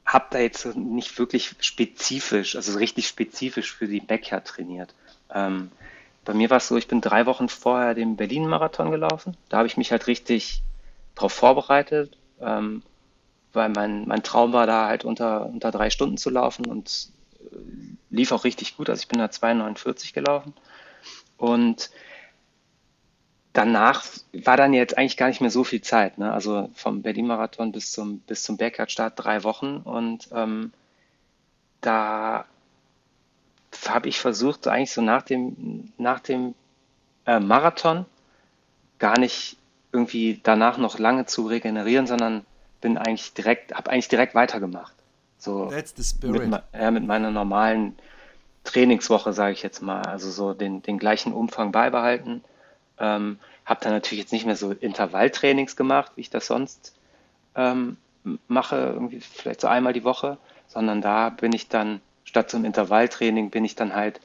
habe da jetzt nicht wirklich spezifisch, also richtig spezifisch für die Backyard trainiert. Ähm, bei mir war es so, ich bin drei Wochen vorher den Berlin-Marathon gelaufen. Da habe ich mich halt richtig drauf vorbereitet, ähm, weil mein, mein Traum war da halt unter, unter drei Stunden zu laufen und äh, lief auch richtig gut. Also ich bin da 2,49 gelaufen. Und danach war dann jetzt eigentlich gar nicht mehr so viel Zeit. Ne? Also vom Berlin-Marathon bis zum, bis zum Backyard-Start drei Wochen. Und ähm, da habe ich versucht, eigentlich so nach dem, nach dem äh, Marathon gar nicht irgendwie danach noch lange zu regenerieren, sondern bin eigentlich direkt, habe eigentlich direkt weitergemacht. So mit, ja, mit meiner normalen Trainingswoche, sage ich jetzt mal. Also so den, den gleichen Umfang beibehalten. Ähm, habe dann natürlich jetzt nicht mehr so Intervalltrainings gemacht, wie ich das sonst ähm, mache, irgendwie vielleicht so einmal die Woche, sondern da bin ich dann, statt zum Intervalltraining, bin ich dann halt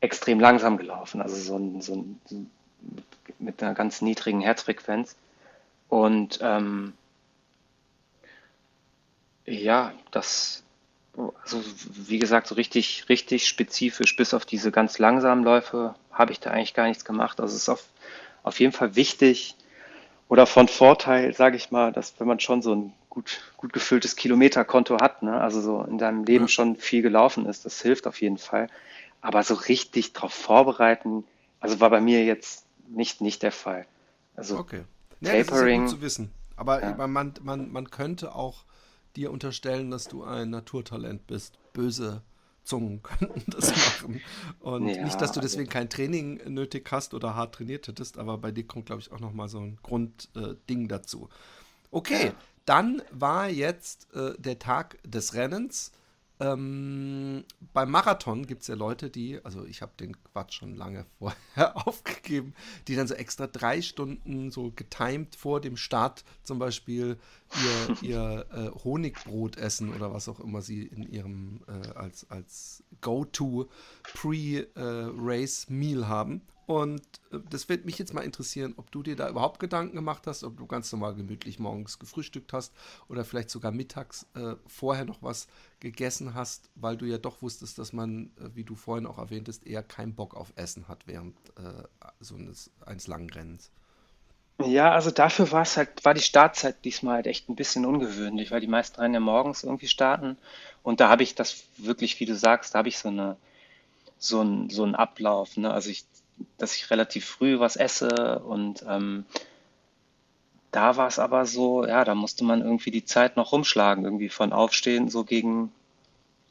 extrem langsam gelaufen. Also so, ein, so, ein, so mit, mit einer ganz niedrigen Herzfrequenz. Und ähm, ja, das, also wie gesagt, so richtig, richtig spezifisch, bis auf diese ganz langsamen Läufe, habe ich da eigentlich gar nichts gemacht. Also es ist auf, auf jeden Fall wichtig oder von Vorteil, sage ich mal, dass wenn man schon so ein gut, gut gefülltes Kilometerkonto hat, ne, also so in deinem Leben Ja. schon viel gelaufen ist, das hilft auf jeden Fall. Aber so richtig darauf vorbereiten, also war bei mir jetzt nicht, nicht der Fall. Also Okay. Ja, das ist ja gut zu wissen. Aber Ja. man, man, man könnte auch dir unterstellen, dass du ein Naturtalent bist. Böse Zungen könnten das machen. Und Ja, nicht, dass du deswegen kein Training nötig hast oder hart trainiert hättest, aber bei dir kommt, glaube ich, auch nochmal so ein Grundding äh, dazu. Okay, Ja. dann war jetzt äh, der Tag des Rennens. Ähm, beim Marathon gibt es ja Leute, die, also ich habe den Quatsch schon lange vorher aufgegeben, die dann so extra drei Stunden so getimed vor dem Start zum Beispiel ihr, ihr äh, Honigbrot essen oder was auch immer sie in ihrem äh, als, als Go-To Pre-Race-Meal haben. Und äh, das wird mich jetzt mal interessieren, ob du dir da überhaupt Gedanken gemacht hast, ob du ganz normal gemütlich morgens gefrühstückt hast oder vielleicht sogar mittags äh, vorher noch was gegessen hast, weil du ja doch wusstest, dass man, äh, wie du vorhin auch erwähntest, eher keinen Bock auf Essen hat während äh, so eines, eines langen Rennens. Ja, also dafür war es halt, war die Startzeit diesmal halt echt ein bisschen ungewöhnlich, weil die meisten Rennen ja morgens irgendwie starten. Und da habe ich das wirklich, wie du sagst, da habe ich so eine, so ein, so einen Ablauf. Ne? Also ich dass ich relativ früh was esse und ähm, da war es aber so, ja, da musste man irgendwie die Zeit noch rumschlagen, irgendwie von Aufstehen so gegen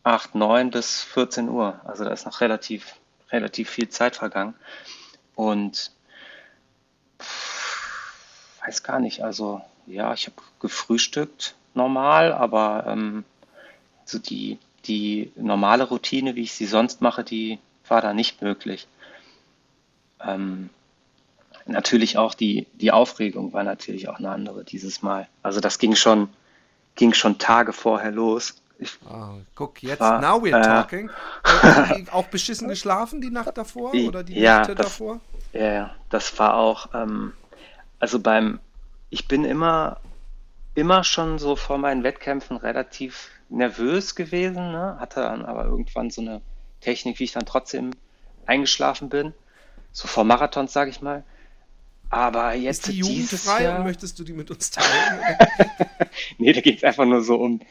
8, 9 bis 14 Uhr. Also da ist noch relativ, relativ viel Zeit vergangen. Und pff, weiß gar nicht, also ja, ich habe gefrühstückt normal, aber ähm, so die, die normale Routine, wie ich sie sonst mache, die war da nicht möglich. Ähm, natürlich auch die, die Aufregung war natürlich auch eine andere dieses Mal. Also das ging schon, ging schon Tage vorher los. Ich oh, guck, jetzt, war, now we're äh, talking. Äh, auch beschissen geschlafen die Nacht davor oder die ja, Nächte das, davor? Ja, das war auch, ähm, also beim, ich bin immer, immer schon so vor meinen Wettkämpfen relativ nervös gewesen, ne? hatte dann aber irgendwann so eine Technik, wie ich dann trotzdem eingeschlafen bin so vor Marathons, sage ich mal. Aber jetzt Ist die dieses Jahr... möchtest du die mit uns teilen? nee, da geht es einfach nur so um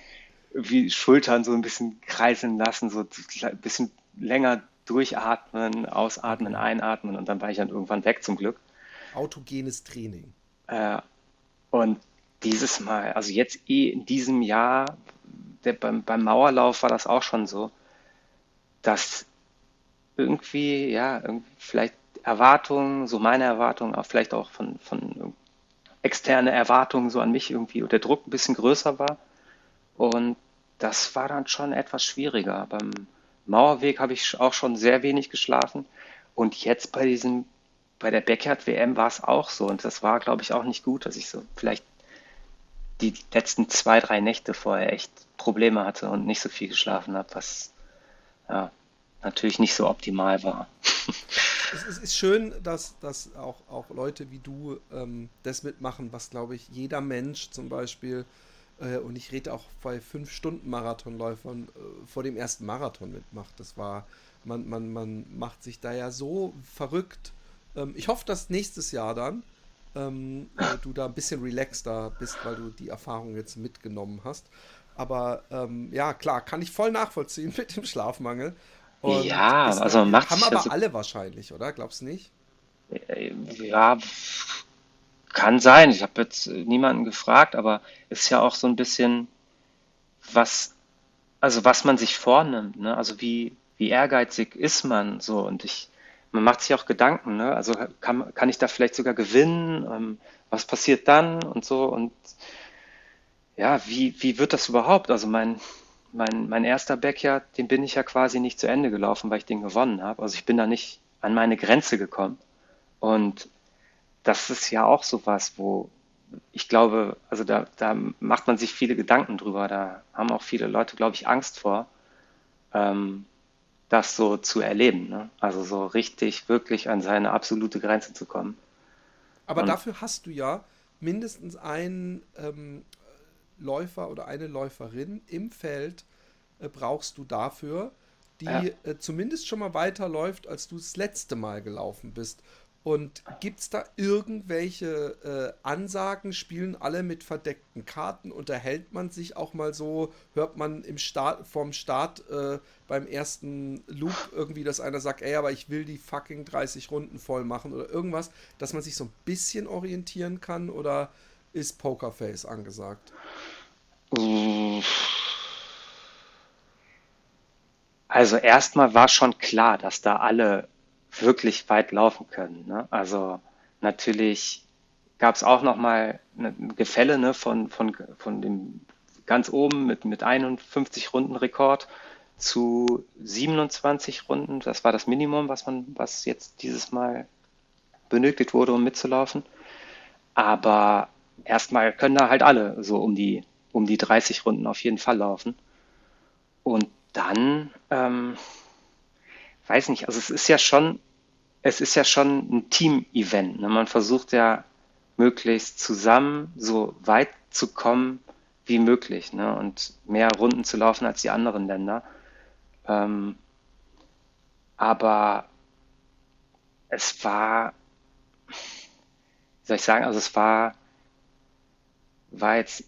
wie Schultern so ein bisschen kreisen lassen, so ein bisschen länger durchatmen, ausatmen, einatmen und dann war ich dann irgendwann weg zum Glück. Autogenes Training. Äh, und dieses Mal, also jetzt eh in diesem Jahr, der, beim, beim Mauerlauf war das auch schon so, dass irgendwie, ja, irgendwie vielleicht Erwartungen, so meine Erwartungen, auch vielleicht auch von, von externe Erwartungen so an mich irgendwie, und der Druck ein bisschen größer war. Und das war dann schon etwas schwieriger. Beim Mauerweg habe ich auch schon sehr wenig geschlafen. Und jetzt bei diesem, bei der Backyard WM war es auch so. Und das war, glaube ich, auch nicht gut, dass ich so vielleicht die letzten zwei, drei Nächte vorher echt Probleme hatte und nicht so viel geschlafen habe, was ja, natürlich nicht so optimal war. es, es, ist schön, dass, dass auch, auch Leute wie du ähm, das mitmachen, was, glaube ich, jeder Mensch zum Beispiel, äh, und ich rede auch bei fünf Stunden Marathonläufern, äh, vor dem ersten Marathon mitmacht. Das war, man, man, man macht sich da ja so verrückt. Ähm, ich hoffe, dass nächstes Jahr dann ähm, äh, du da ein bisschen relaxter bist, weil du die Erfahrung jetzt mitgenommen hast. Aber ähm, ja, klar, kann ich voll nachvollziehen mit dem Schlafmangel. Und ja, also man macht Haben aber also, alle wahrscheinlich, oder? Glaubst du nicht? Ja, kann sein. Ich habe jetzt niemanden gefragt, aber es ist ja auch so ein bisschen, was, also was man sich vornimmt, ne? Also wie, wie ehrgeizig ist man so und ich, man macht sich auch Gedanken, ne? Also kann, kann ich da vielleicht sogar gewinnen? Ähm, was passiert dann und so und ja, wie, wie wird das überhaupt? Also mein, mein, mein erster Backyard, den bin ich ja quasi nicht zu Ende gelaufen, weil ich den gewonnen habe. Also ich bin da nicht an meine Grenze gekommen. Und das ist ja auch so was, wo ich glaube, also da, da macht man sich viele Gedanken drüber. Da haben auch viele Leute, glaube ich, Angst vor, ähm, das so zu erleben. Ne? Also so richtig, wirklich an seine absolute Grenze zu kommen. Aber Und dafür hast du ja mindestens einen ähm, Läufer oder eine Läuferin im Feld äh, brauchst du dafür, die ja. äh, zumindest schon mal weiterläuft, als du das letzte Mal gelaufen bist. Und gibt es da irgendwelche äh, Ansagen? Spielen alle mit verdeckten Karten? Unterhält man sich auch mal so? Hört man im Start, vorm Start äh, beim ersten Loop irgendwie, dass einer sagt, ey, aber ich will die fucking 30 Runden voll machen oder irgendwas, dass man sich so ein bisschen orientieren kann? Oder ist Pokerface angesagt? Also erstmal war schon klar, dass da alle wirklich weit laufen können. Ne? Also natürlich gab es auch noch mal ein Gefälle ne, von, von, von dem ganz oben mit, mit 51 Runden Rekord zu 27 Runden. Das war das Minimum, was man, was jetzt dieses Mal benötigt wurde, um mitzulaufen. Aber erstmal können da halt alle so um die, um die 30 Runden auf jeden Fall laufen. Und dann, ähm, weiß nicht, also es ist ja schon, es ist ja schon ein Team-Event. Ne? Man versucht ja möglichst zusammen so weit zu kommen wie möglich ne? und mehr Runden zu laufen als die anderen Länder. Ähm, aber es war, wie soll ich sagen, also es war, war jetzt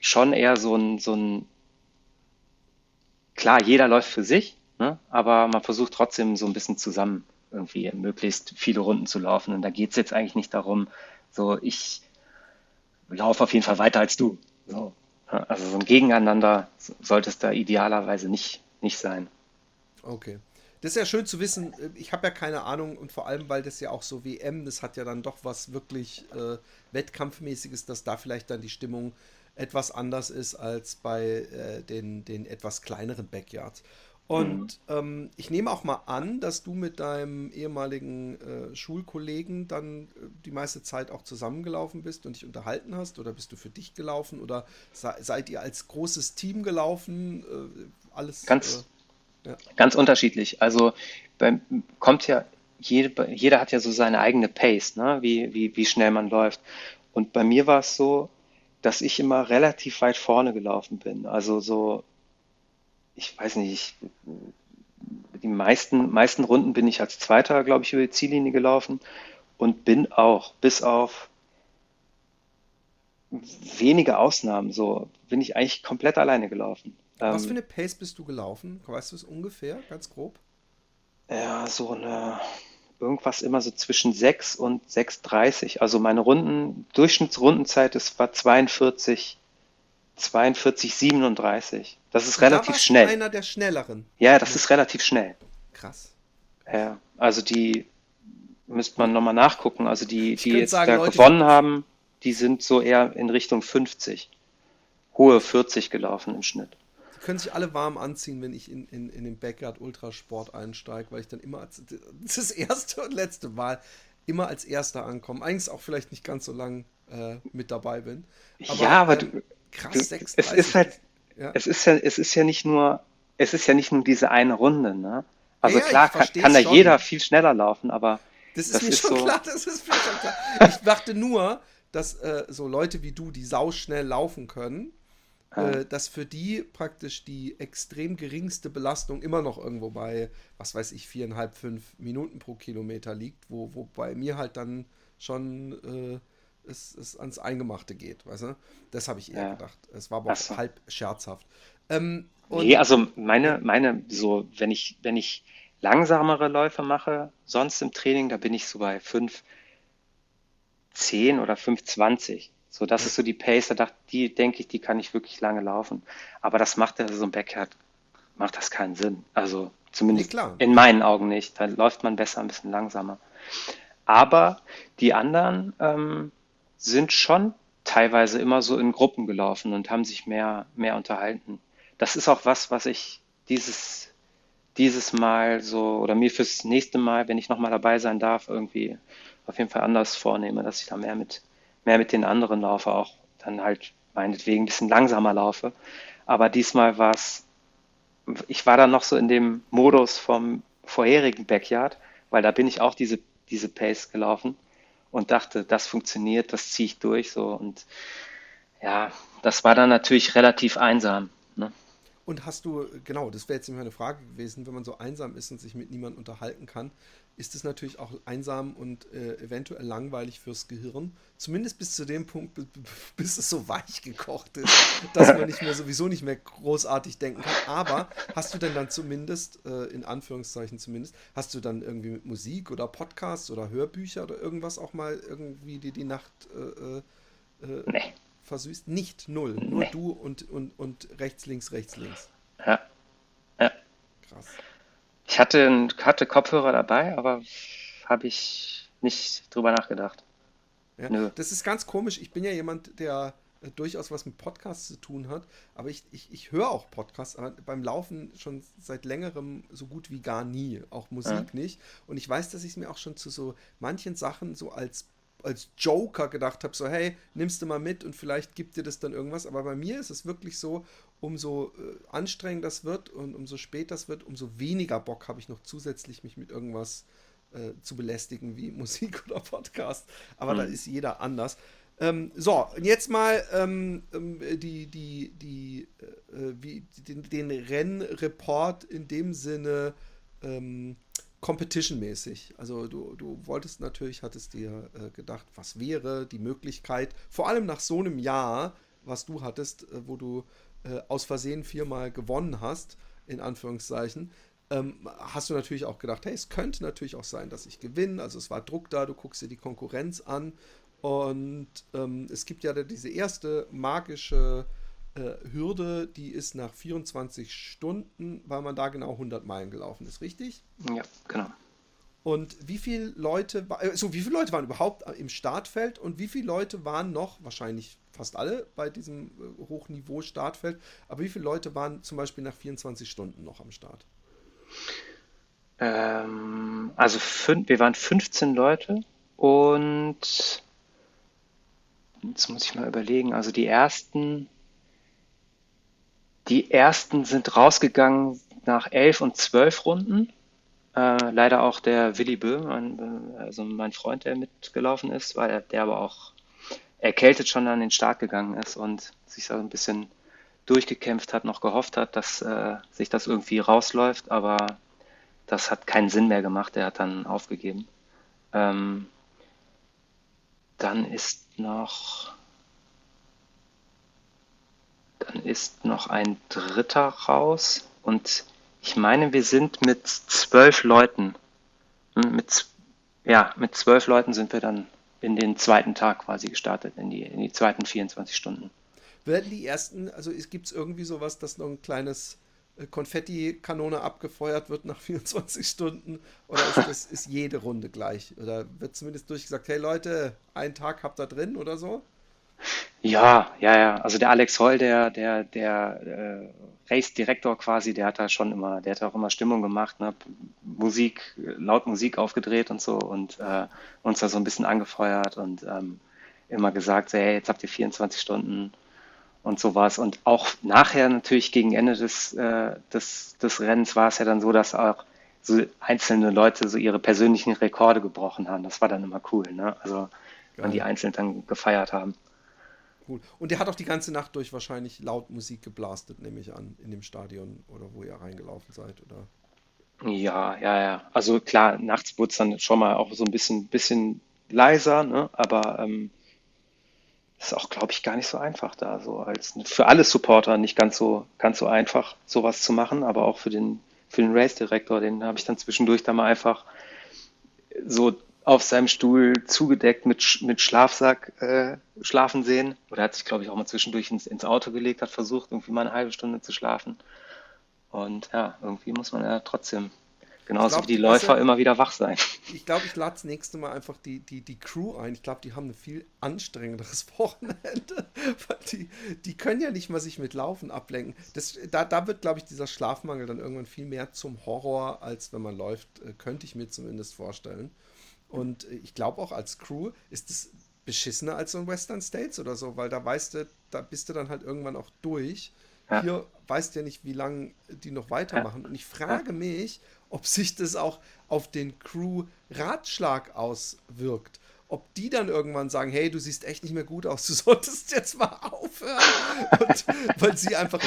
schon eher so ein, so ein, klar, jeder läuft für sich, ne? aber man versucht trotzdem so ein bisschen zusammen irgendwie möglichst viele Runden zu laufen. Und da geht es jetzt eigentlich nicht darum, so ich laufe auf jeden Fall weiter als du. So. Also so ein Gegeneinander sollte es da idealerweise nicht, nicht sein. Okay. Das ist ja schön zu wissen. Ich habe ja keine Ahnung und vor allem, weil das ja auch so WM, das hat ja dann doch was wirklich äh, Wettkampfmäßiges, dass da vielleicht dann die Stimmung etwas anders ist als bei äh, den, den etwas kleineren Backyards. Und mhm. ähm, ich nehme auch mal an, dass du mit deinem ehemaligen äh, Schulkollegen dann äh, die meiste Zeit auch zusammengelaufen bist und dich unterhalten hast. Oder bist du für dich gelaufen? Oder se seid ihr als großes Team gelaufen? Äh, alles. Ganz, äh, ja. ganz unterschiedlich. Also beim, kommt ja, jede, jeder hat ja so seine eigene Pace, ne? wie, wie, wie schnell man läuft. Und bei mir war es so, dass ich immer relativ weit vorne gelaufen bin. Also so ich weiß nicht, die meisten, meisten Runden bin ich als Zweiter, glaube ich, über die Ziellinie gelaufen und bin auch bis auf wenige Ausnahmen so, bin ich eigentlich komplett alleine gelaufen. Was ähm, für eine Pace bist du gelaufen? Weißt du es ungefähr, ganz grob? Ja, so eine, irgendwas immer so zwischen 6 und 6,30. Also meine Runden, Durchschnittsrundenzeit, das war 42, 42, 37. Das ist Und relativ da schnell. einer der schnelleren. Ja, das ist relativ schnell. Krass. Ja, also die müsste man nochmal nachgucken. Also die, die jetzt sagen, da Leute, gewonnen haben, die sind so eher in Richtung 50. Hohe 40 gelaufen im Schnitt. Können sich alle warm anziehen, wenn ich in, in, in den Backyard Ultrasport einsteige, weil ich dann immer als das erste und letzte Mal immer als erster ankomme. Eigentlich auch vielleicht nicht ganz so lang äh, mit dabei bin. Aber, ja, aber ähm, du, krass, du, 36. Es ist halt, ja. Es ist ja, es ist ja nicht nur, es ist ja nicht nur diese eine Runde, ne? Also ja, klar kann, kann da schon. jeder viel schneller laufen, aber das ist das mir ist schon so klar, das ist mir schon klar. Ich dachte nur, dass äh, so Leute wie du, die sauschnell laufen können. Äh, dass für die praktisch die extrem geringste Belastung immer noch irgendwo bei, was weiß ich, viereinhalb, fünf Minuten pro Kilometer liegt, wo, wo bei mir halt dann schon äh, es, es ans Eingemachte geht, weißt du? Das habe ich eher ja. gedacht. Es war aber so. halb scherzhaft. Ähm, nee, also meine, meine, so, wenn ich, wenn ich langsamere Läufe mache, sonst im Training, da bin ich so bei 5, 10 oder 5, 20. So, das ist so die Pace, da dachte, die denke ich, die kann ich wirklich lange laufen. Aber das macht ja so ein Backyard, macht das keinen Sinn. Also zumindest in meinen Augen nicht. Da läuft man besser ein bisschen langsamer. Aber die anderen, ähm, sind schon teilweise immer so in Gruppen gelaufen und haben sich mehr, mehr unterhalten. Das ist auch was, was ich dieses, dieses Mal so oder mir fürs nächste Mal, wenn ich nochmal dabei sein darf, irgendwie auf jeden Fall anders vornehme, dass ich da mehr mit, mehr mit den anderen laufe, auch dann halt meinetwegen ein bisschen langsamer laufe. Aber diesmal war es, ich war dann noch so in dem Modus vom vorherigen Backyard, weil da bin ich auch diese, diese Pace gelaufen und dachte, das funktioniert, das ziehe ich durch so und ja, das war dann natürlich relativ einsam. Ne? Und hast du, genau, das wäre jetzt immer eine Frage gewesen, wenn man so einsam ist und sich mit niemandem unterhalten kann, ist es natürlich auch einsam und äh, eventuell langweilig fürs Gehirn. Zumindest bis zu dem Punkt, bis es so weich gekocht ist, dass man nicht mehr sowieso nicht mehr großartig denken kann. Aber hast du denn dann zumindest, äh, in Anführungszeichen zumindest, hast du dann irgendwie mit Musik oder Podcasts oder Hörbücher oder irgendwas auch mal irgendwie dir die Nacht äh, äh, äh nee. versüßt? Nicht, null. Nee. Nur du und, und, und rechts, links, rechts, links. Ja. Ja. Krass. Ich hatte, hatte Kopfhörer dabei, aber habe ich nicht drüber nachgedacht. Ja, Nö. Das ist ganz komisch. Ich bin ja jemand, der äh, durchaus was mit Podcasts zu tun hat. Aber ich, ich, ich höre auch Podcasts, aber beim Laufen schon seit längerem so gut wie gar nie. Auch Musik ja. nicht. Und ich weiß, dass ich es mir auch schon zu so manchen Sachen so als als Joker gedacht habe, so hey, nimmst du mal mit und vielleicht gibt dir das dann irgendwas. Aber bei mir ist es wirklich so, umso äh, anstrengender das wird und umso später das wird, umso weniger Bock habe ich noch zusätzlich mich mit irgendwas äh, zu belästigen wie Musik oder Podcast. Aber mhm. da ist jeder anders. Ähm, so, jetzt mal ähm, ähm, die, die, die, äh, wie, den, den Rennreport in dem Sinne ähm, competition-mäßig. Also du, du wolltest natürlich, hattest dir äh, gedacht, was wäre die Möglichkeit, vor allem nach so einem Jahr, was du hattest, äh, wo du äh, aus Versehen viermal gewonnen hast, in Anführungszeichen, ähm, hast du natürlich auch gedacht, hey, es könnte natürlich auch sein, dass ich gewinne. Also es war Druck da, du guckst dir die Konkurrenz an und ähm, es gibt ja diese erste magische äh, Hürde, die ist nach 24 Stunden, weil man da genau 100 Meilen gelaufen ist, richtig? Ja, genau. Und wie viele Leute, äh, so wie viele Leute waren überhaupt im Startfeld und wie viele Leute waren noch, wahrscheinlich fast alle bei diesem äh, Hochniveau-Startfeld, aber wie viele Leute waren zum Beispiel nach 24 Stunden noch am Start? Ähm, also fünf, wir waren 15 Leute und Jetzt muss ich mal überlegen. Also die ersten, die ersten sind rausgegangen nach elf und zwölf Runden. Äh, leider auch der Willi Bö, mein, also mein Freund, der mitgelaufen ist, weil er, der aber auch erkältet schon an den Start gegangen ist und sich so ein bisschen durchgekämpft hat, noch gehofft hat, dass äh, sich das irgendwie rausläuft, aber das hat keinen Sinn mehr gemacht. Er hat dann aufgegeben. Ähm, dann ist noch, dann ist noch ein dritter raus und ich meine, wir sind mit zwölf Leuten, hm, mit, ja, mit zwölf Leuten sind wir dann in den zweiten Tag quasi gestartet, in die, in die zweiten 24 Stunden. Werden die ersten, also gibt es irgendwie sowas, dass noch ein kleines äh, Konfetti-Kanone abgefeuert wird nach 24 Stunden? Oder ist, das, ist jede Runde gleich? Oder wird zumindest durchgesagt, hey Leute, einen Tag habt ihr drin oder so? Ja, ja, ja. Also der Alex Holl, der, der, der äh, Race-Direktor quasi, der hat da schon immer, der hat auch immer Stimmung gemacht, ne? Musik, laut Musik aufgedreht und so und äh, uns da so ein bisschen angefeuert und ähm, immer gesagt, so, hey, jetzt habt ihr 24 Stunden, und so war es. Und auch nachher natürlich gegen Ende des, äh, des, des Rennens war es ja dann so, dass auch so einzelne Leute so ihre persönlichen Rekorde gebrochen haben. Das war dann immer cool, ne? Also wenn die einzeln dann gefeiert haben. Cool. Und der hat auch die ganze Nacht durch wahrscheinlich laut Musik geblastet, nehme ich an, in dem Stadion oder wo ihr reingelaufen seid, oder? Ja, ja, ja. Also klar, nachts wurde es dann schon mal auch so ein bisschen, bisschen leiser, ne? aber ähm, ist auch, glaube ich, gar nicht so einfach da. So als für alle Supporter nicht ganz so, ganz so einfach, sowas zu machen, aber auch für den, für den Race-Direktor, den habe ich dann zwischendurch da mal einfach so auf seinem Stuhl zugedeckt mit, mit Schlafsack äh, schlafen sehen. Oder hat sich, glaube ich, auch mal zwischendurch ins, ins Auto gelegt, hat versucht, irgendwie mal eine halbe Stunde zu schlafen. Und ja, irgendwie muss man ja trotzdem Genauso glaub, wie die Läufer ja, immer wieder wach sein. Ich glaube, ich lade das nächste Mal einfach die, die, die Crew ein. Ich glaube, die haben ein viel anstrengenderes Wochenende. Weil die, die können ja nicht mal sich mit Laufen ablenken. Das, da, da wird, glaube ich, dieser Schlafmangel dann irgendwann viel mehr zum Horror, als wenn man läuft. Äh, könnte ich mir zumindest vorstellen. Und ich glaube auch als Crew ist es beschissener als so ein Western States oder so, weil da weißt du, da bist du dann halt irgendwann auch durch. Ja. Hier weißt du ja nicht, wie lange die noch weitermachen. Und ich frage mich, ob sich das auch auf den Crew-Ratschlag auswirkt. Ob die dann irgendwann sagen, hey, du siehst echt nicht mehr gut aus, du solltest jetzt mal aufhören. Und, weil sie einfach.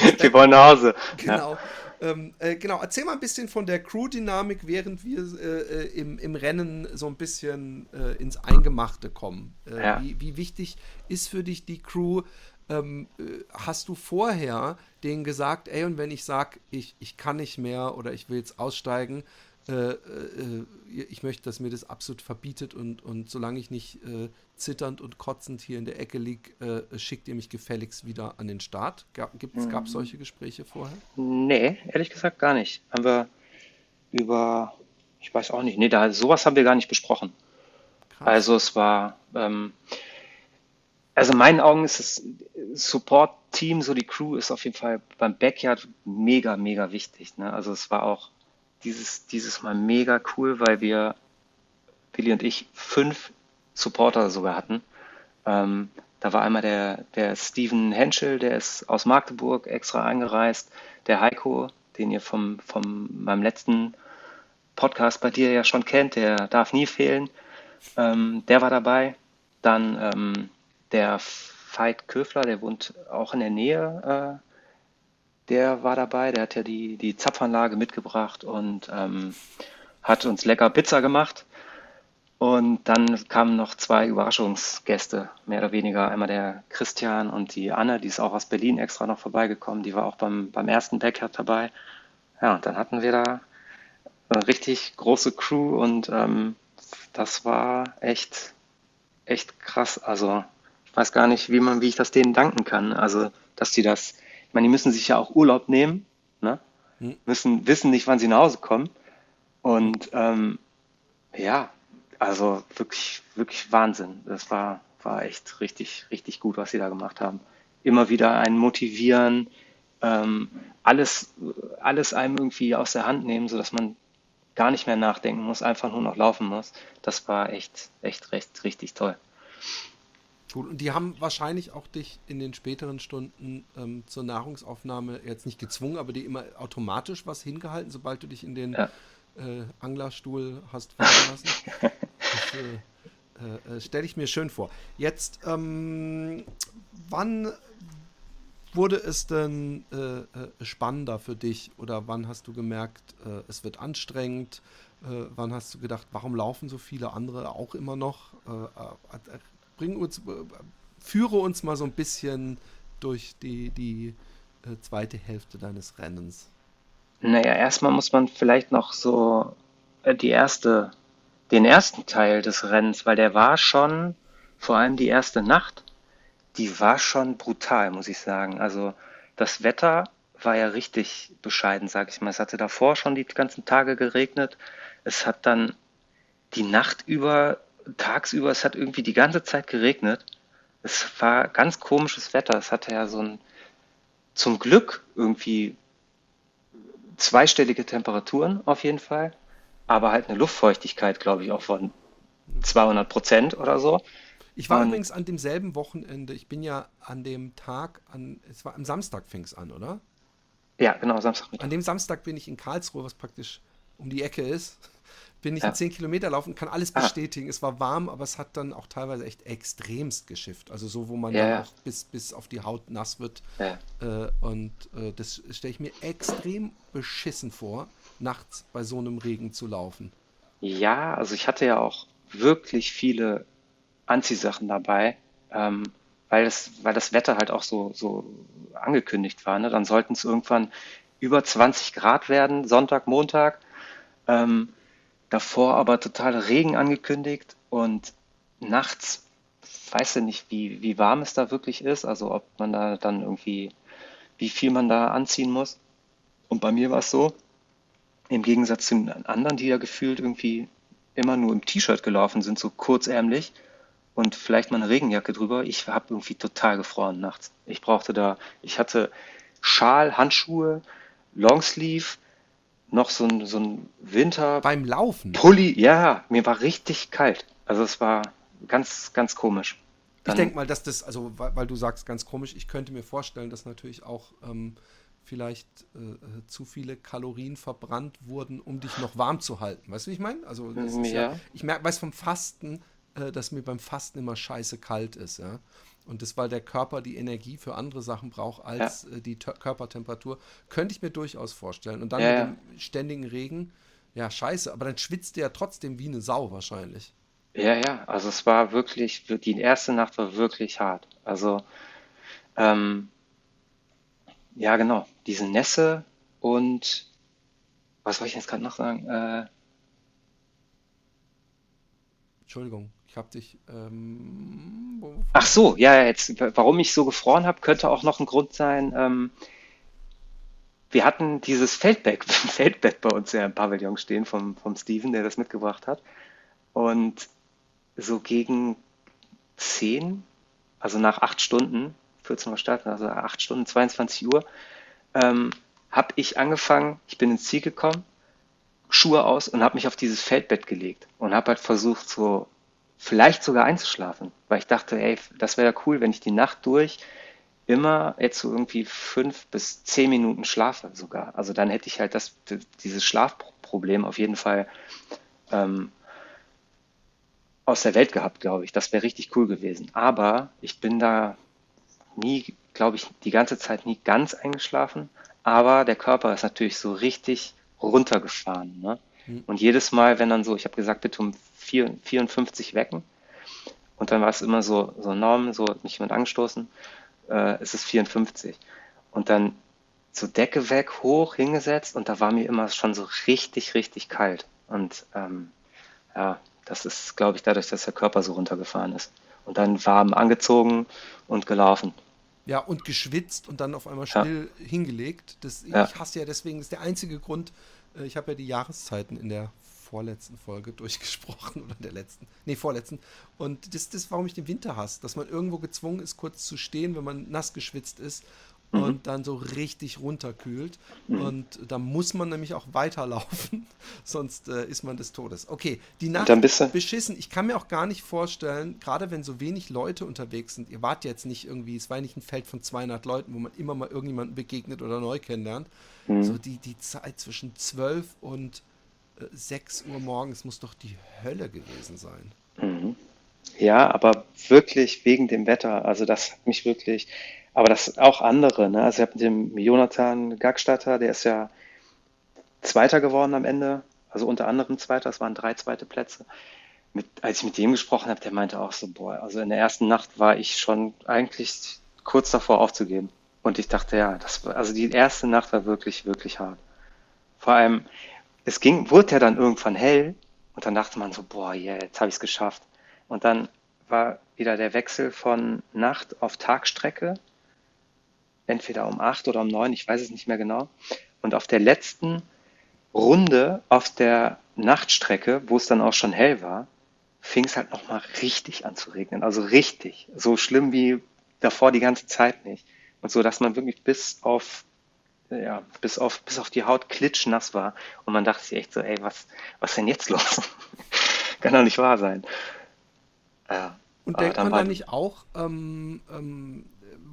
Nach Hause. Genau. Ja. Ähm, äh, genau, erzähl mal ein bisschen von der Crew-Dynamik, während wir äh, äh im, im Rennen so ein bisschen äh, ins Eingemachte kommen. Äh, ja. wie, wie wichtig ist für dich die Crew? ähm, äh, hast du vorher denen gesagt, ey, und wenn ich sage, ich, ich kann nicht mehr oder ich will jetzt aussteigen, äh, äh, ich möchte, dass mir das absolut verbietet und, und solange ich nicht äh, zitternd und kotzend hier in der Ecke liege, äh, schickt ihr mich gefälligst wieder an den Start. Gab es mhm. solche Gespräche vorher? Nee, ehrlich gesagt gar nicht. Haben wir über, ich weiß auch nicht, nee, da, sowas haben wir gar nicht besprochen. Krass. Also es war, ähm, also in meinen Augen ist das Support-Team, so die Crew ist auf jeden Fall beim Backyard mega, mega wichtig. Ne? Also es war auch dieses, dieses Mal mega cool, weil wir, Billy und ich, fünf Supporter sogar hatten. Ähm, da war einmal der, der Steven Henschel, der ist aus Magdeburg extra eingereist. Der Heiko, den ihr vom, vom meinem letzten Podcast bei dir ja schon kennt, der darf nie fehlen. Ähm, der war dabei. Dann ähm, der Veit Köfler, der wohnt auch in der Nähe, äh, der war dabei. Der hat ja die, die Zapfanlage mitgebracht und ähm, hat uns lecker Pizza gemacht. Und dann kamen noch zwei Überraschungsgäste, mehr oder weniger. Einmal der Christian und die Anne, die ist auch aus Berlin extra noch vorbeigekommen. Die war auch beim, beim ersten Backyard dabei. Ja, und dann hatten wir da eine richtig große Crew und ähm, das war echt, echt krass. Also ich weiß gar nicht, wie man, wie ich das denen danken kann. Also, dass die das, ich meine, die müssen sich ja auch Urlaub nehmen, ne? Hm. Müssen wissen nicht, wann sie nach Hause kommen. Und ähm, ja, also wirklich, wirklich Wahnsinn. Das war, war echt richtig, richtig gut, was sie da gemacht haben. Immer wieder einen motivieren, ähm, alles, alles einem irgendwie aus der Hand nehmen, sodass man gar nicht mehr nachdenken muss, einfach nur noch laufen muss. Das war echt, echt, recht, richtig toll. Gut, und die haben wahrscheinlich auch dich in den späteren Stunden ähm, zur Nahrungsaufnahme jetzt nicht gezwungen, aber die immer automatisch was hingehalten, sobald du dich in den ja. äh, Anglerstuhl hast fallen lassen. Das äh, äh, stelle ich mir schön vor. Jetzt, ähm, wann wurde es denn äh, äh, spannender für dich oder wann hast du gemerkt, äh, es wird anstrengend? wann hast du gedacht, warum laufen so viele andere auch immer noch? Bring uns, führe uns mal so ein bisschen durch die, die zweite Hälfte deines Rennens. Naja, erstmal muss man vielleicht noch so die erste den ersten Teil des Rennens, weil der war schon, vor allem die erste Nacht, die war schon brutal, muss ich sagen. Also das Wetter war ja richtig bescheiden, sag ich mal. Es hatte davor schon die ganzen Tage geregnet. Es hat dann die Nacht über, tagsüber, es hat irgendwie die ganze Zeit geregnet. Es war ganz komisches Wetter. Es hatte ja so ein, zum Glück irgendwie zweistellige Temperaturen auf jeden Fall aber halt eine Luftfeuchtigkeit, glaube ich, auch von 200 Prozent oder so. Ich war Und, übrigens an demselben Wochenende, ich bin ja an dem Tag, an, es war am Samstag fing es an, oder? Ja, genau, Samstag. An dem Samstag bin ich in Karlsruhe, was praktisch um die Ecke ist bin ich ja. 10 Kilometer laufen, kann alles ah. bestätigen. Ah. Es war warm, aber es hat dann auch teilweise echt extremst geschifft. Also so, wo man ja, dann auch bis, bis auf die Haut nass wird. Ja. Äh, und äh, das stelle ich mir extrem beschissen vor, nachts bei so einem Regen zu laufen. Ja, also ich hatte ja auch wirklich viele Anziehsachen dabei, ähm, weil, das, weil das Wetter halt auch so, so angekündigt war. Ne? Dann sollten es irgendwann über 20 Grad werden, Sonntag, Montag. Ähm, davor aber total Regen angekündigt und nachts weiß ich nicht, wie, wie warm es da wirklich ist, also ob man da dann irgendwie, wie viel man da anziehen muss. Und bei mir war es so, im Gegensatz zu den anderen, die ja gefühlt irgendwie immer nur im T-Shirt gelaufen sind, so kurzärmlich und vielleicht mal eine Regenjacke drüber. Ich habe irgendwie total gefroren nachts. Ich brauchte da, ich hatte Schal, Handschuhe, Longsleeve, noch so ein, so ein Winter. Beim Laufen? Pulli, ja, mir war richtig kalt. Also es war ganz, ganz komisch. Dann, ich denke mal, dass das, also weil, weil, du sagst ganz komisch, ich könnte mir vorstellen, dass natürlich auch ähm, vielleicht äh, äh zu viele Kalorien verbrannt wurden, um dich noch warm zu halten. Weißt du, wie ich meine? Also ja. ja. ich merke, weiß vom Fasten, äh, dass mir beim Fasten immer scheiße kalt ist, ja. Und das, weil der Körper die Energie für andere Sachen braucht als ja. äh, die T Körpertemperatur, könnte ich mir durchaus vorstellen. Und dann ja, mit dem ständigen Regen, ja, scheiße, aber dann schwitzt der ja trotzdem wie eine Sau wahrscheinlich. Ja, ja, also es war wirklich, die erste Nacht war wirklich hart. Also, ähm, ja, genau, diese Nässe und was soll ich jetzt gerade noch sagen? Äh, Entschuldigung. Ich habe dich. Ähm, Ach so, ja, jetzt, warum ich so gefroren habe, könnte auch noch ein Grund sein. Ähm, wir hatten dieses Feldbett, Feldbett bei uns ja im Pavillon stehen vom, vom Steven, der das mitgebracht hat. Und so gegen 10, also nach acht Stunden, 14 Uhr starten, also acht Stunden, 22 Uhr, ähm, habe ich angefangen, ich bin ins Ziel gekommen, Schuhe aus und habe mich auf dieses Feldbett gelegt und habe halt versucht, so vielleicht sogar einzuschlafen, weil ich dachte, ey, das wäre ja cool, wenn ich die Nacht durch immer jetzt so irgendwie fünf bis zehn Minuten schlafe sogar. Also dann hätte ich halt das, dieses Schlafproblem auf jeden Fall ähm, aus der Welt gehabt, glaube ich. Das wäre richtig cool gewesen. Aber ich bin da nie, glaube ich, die ganze Zeit nie ganz eingeschlafen. Aber der Körper ist natürlich so richtig runtergefahren. Ne? Mhm. Und jedes Mal, wenn dann so, ich habe gesagt, bitte um 4, 54 wecken. Und dann war es immer so, so Norm, so hat mich jemand angestoßen, äh, es ist 54. Und dann so Decke weg, hoch, hingesetzt und da war mir immer schon so richtig, richtig kalt. Und ähm, ja, das ist, glaube ich, dadurch, dass der Körper so runtergefahren ist. Und dann warm angezogen und gelaufen. Ja, und geschwitzt und dann auf einmal still ja. hingelegt. Das, ja. Ich hasse ja deswegen, das ist der einzige Grund, äh, ich habe ja die Jahreszeiten in der vorletzten Folge durchgesprochen oder der letzten, nee, vorletzten. Und das ist, warum ich den Winter hasse, dass man irgendwo gezwungen ist, kurz zu stehen, wenn man nass geschwitzt ist mhm. und dann so richtig runterkühlt. Mhm. Und da muss man nämlich auch weiterlaufen, sonst äh, ist man des Todes. Okay, die Nacht beschissen. Ich kann mir auch gar nicht vorstellen, gerade wenn so wenig Leute unterwegs sind, ihr wart jetzt nicht irgendwie, es war nicht ein Feld von 200 Leuten, wo man immer mal irgendjemanden begegnet oder neu kennenlernt. Mhm. So die, die Zeit zwischen 12 und äh, 6 Uhr morgens muss doch die Hölle gewesen sein. Mhm. Ja, aber wirklich wegen dem Wetter. Also das hat mich wirklich, aber das auch andere, ne? Also ich habe mit dem Jonathan Gagstatter, der ist ja Zweiter geworden am Ende, also unter anderem Zweiter, es waren drei zweite Plätze. Mit, als ich mit dem gesprochen habe, der meinte auch so, boah, also in der ersten Nacht war ich schon eigentlich kurz davor aufzugeben. Und ich dachte, ja, das war, also die erste Nacht war wirklich, wirklich hart. Vor allem, es ging, wurde ja dann irgendwann hell und dann dachte man so, boah, yeah, jetzt habe ich es geschafft. Und dann war wieder der Wechsel von Nacht auf Tagstrecke entweder um acht oder um neun, ich weiß es nicht mehr genau. Und auf der letzten Runde auf der Nachtstrecke, wo es dann auch schon hell war, fing es halt nochmal richtig an zu regnen. Also richtig. So schlimm wie davor die ganze Zeit nicht. Und so, dass man wirklich bis auf, ja, bis auf, bis auf die Haut klitschnass war. Und man dachte sich echt so, ey, was, was ist denn jetzt los? Kann doch nicht wahr sein. Ja. Und denkt man dann nicht auch, ähm, ähm,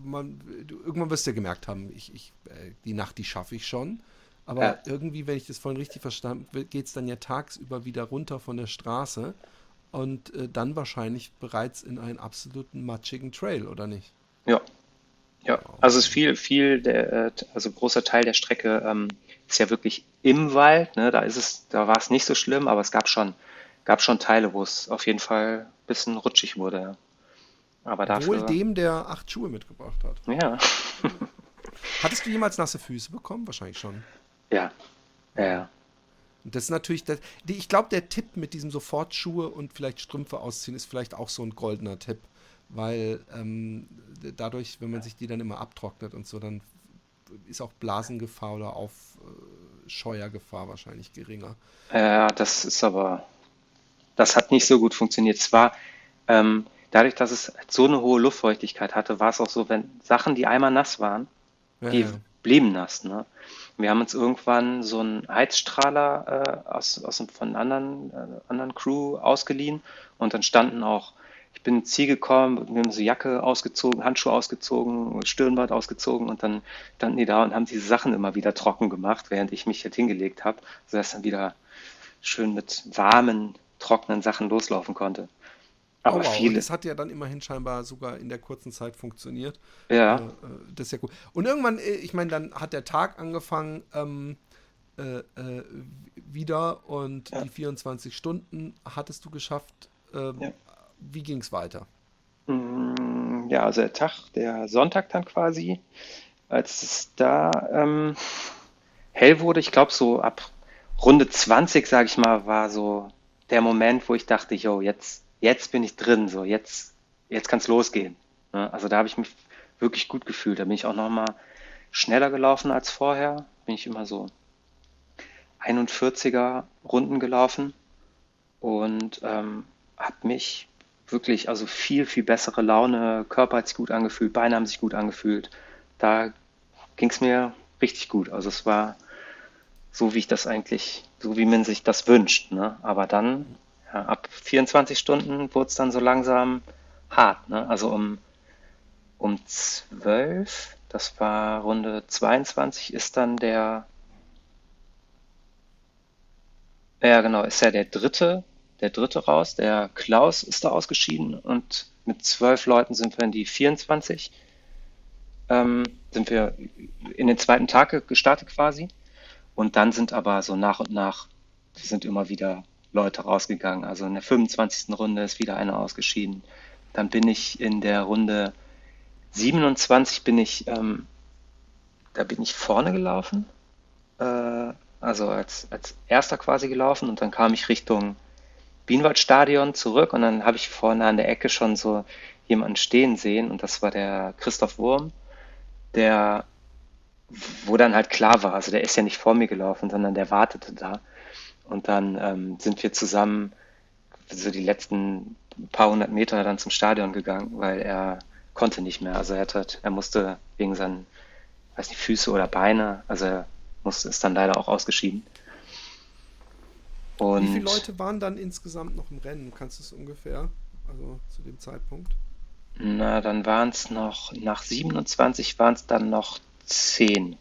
man, irgendwann wirst du ja gemerkt haben, ich, ich, äh, die Nacht, die schaffe ich schon. Aber ja. irgendwie, wenn ich das vorhin richtig verstanden habe, geht es dann ja tagsüber wieder runter von der Straße und äh, dann wahrscheinlich bereits in einen absoluten matschigen Trail, oder nicht? Ja. Ja, also es ist viel, viel, der, äh, also großer Teil der Strecke ähm, ist ja wirklich im Wald. Ne? Da ist es, da war es nicht so schlimm, aber es gab schon, gab schon Teile, wo es auf jeden Fall ein bisschen rutschig wurde. Ja. Aber dafür... Wohl dem, der acht Schuhe mitgebracht hat. Ja. Hattest du jemals nasse Füße bekommen? Wahrscheinlich schon. Ja. Ja. Und das ist natürlich, das, ich glaube, der Tipp mit diesem sofort Schuhe und vielleicht Strümpfe ausziehen ist vielleicht auch so ein goldener Tipp, weil ähm, dadurch, wenn man sich die dann immer abtrocknet und so, dann ist auch Blasengefahr oder Aufscheuergefahr wahrscheinlich geringer. Ja, das ist aber, das hat nicht so gut funktioniert. Zwar, ähm, dadurch, dass es so eine hohe Luftfeuchtigkeit hatte, war es auch so, wenn Sachen, die einmal nass waren, ja, die ja. blieben nass. Ne? Wir haben uns irgendwann so einen Heizstrahler äh, aus, aus von anderen, äh, anderen Crew ausgeliehen und dann standen auch, ich bin ins Ziel gekommen, wir haben so Jacke ausgezogen, Handschuhe ausgezogen, Stirnband ausgezogen und dann standen die da und haben diese Sachen immer wieder trocken gemacht, während ich mich halt hingelegt habe, sodass dann wieder schön mit warmen, trockenen Sachen loslaufen konnte. Aber oh, wow. viele. das hat ja dann immerhin scheinbar sogar in der kurzen Zeit funktioniert. Ja. Äh, äh das ist ja gut. Und irgendwann, äh, ich meine, dann hat der Tag angefangen ähm, äh, äh, wieder und ja. die 24 Stunden hattest du geschafft. Ähm, ja. Wie ging es weiter? Mm, ja, also der Tag, der Sonntag dann quasi, als es da ähm, hell wurde, ich glaube so ab Runde 20, sage ich mal, war so der Moment, wo ich dachte, yo, jetzt jetzt bin ich drin, so jetzt, jetzt kann es losgehen. Ne? Also da habe ich mich wirklich gut gefühlt. Da bin ich auch nochmal schneller gelaufen als vorher. Bin ich immer so 41er Runden gelaufen und ähm, habe mich wirklich, also viel, viel bessere Laune, Körper hat sich gut angefühlt, Beine haben sich gut angefühlt. Da ging es mir richtig gut. Also es war so, wie ich das eigentlich, so wie man sich das wünscht. Ne? Aber dann, ja, ab 24 Stunden wurde es dann so langsam hart. Ne? Also um, um 12, das war Runde 22, ist dann der, ja genau, ist ja der dritte der dritte raus. Der Klaus ist da ausgeschieden und mit zwölf Leuten sind wir in die 24. Ähm, sind wir in den zweiten Tag gestartet quasi. Und dann sind aber so nach und nach, sind immer wieder Leute rausgegangen. Also in der 25. Runde ist wieder einer ausgeschieden. Dann bin ich in der Runde 27 bin ich, ähm, da bin ich vorne gelaufen. Äh, also als, als erster quasi gelaufen und dann kam ich Richtung Bienwaldstadion zurück und dann habe ich vorne an der Ecke schon so jemanden stehen sehen und das war der Christoph Wurm, der, wo dann halt klar war, also der ist ja nicht vor mir gelaufen, sondern der wartete da. Und dann ähm, sind wir zusammen so die letzten paar hundert Meter dann zum Stadion gegangen, weil er konnte nicht mehr. Also er, hat, er musste wegen seinen, weiß nicht, Füße oder Beine, also er musste, ist dann leider auch ausgeschieden. Und Wie viele Leute waren dann insgesamt noch im Rennen? Kannst du es ungefähr, also zu dem Zeitpunkt? Na, dann waren es noch, nach 27 waren es dann noch 10.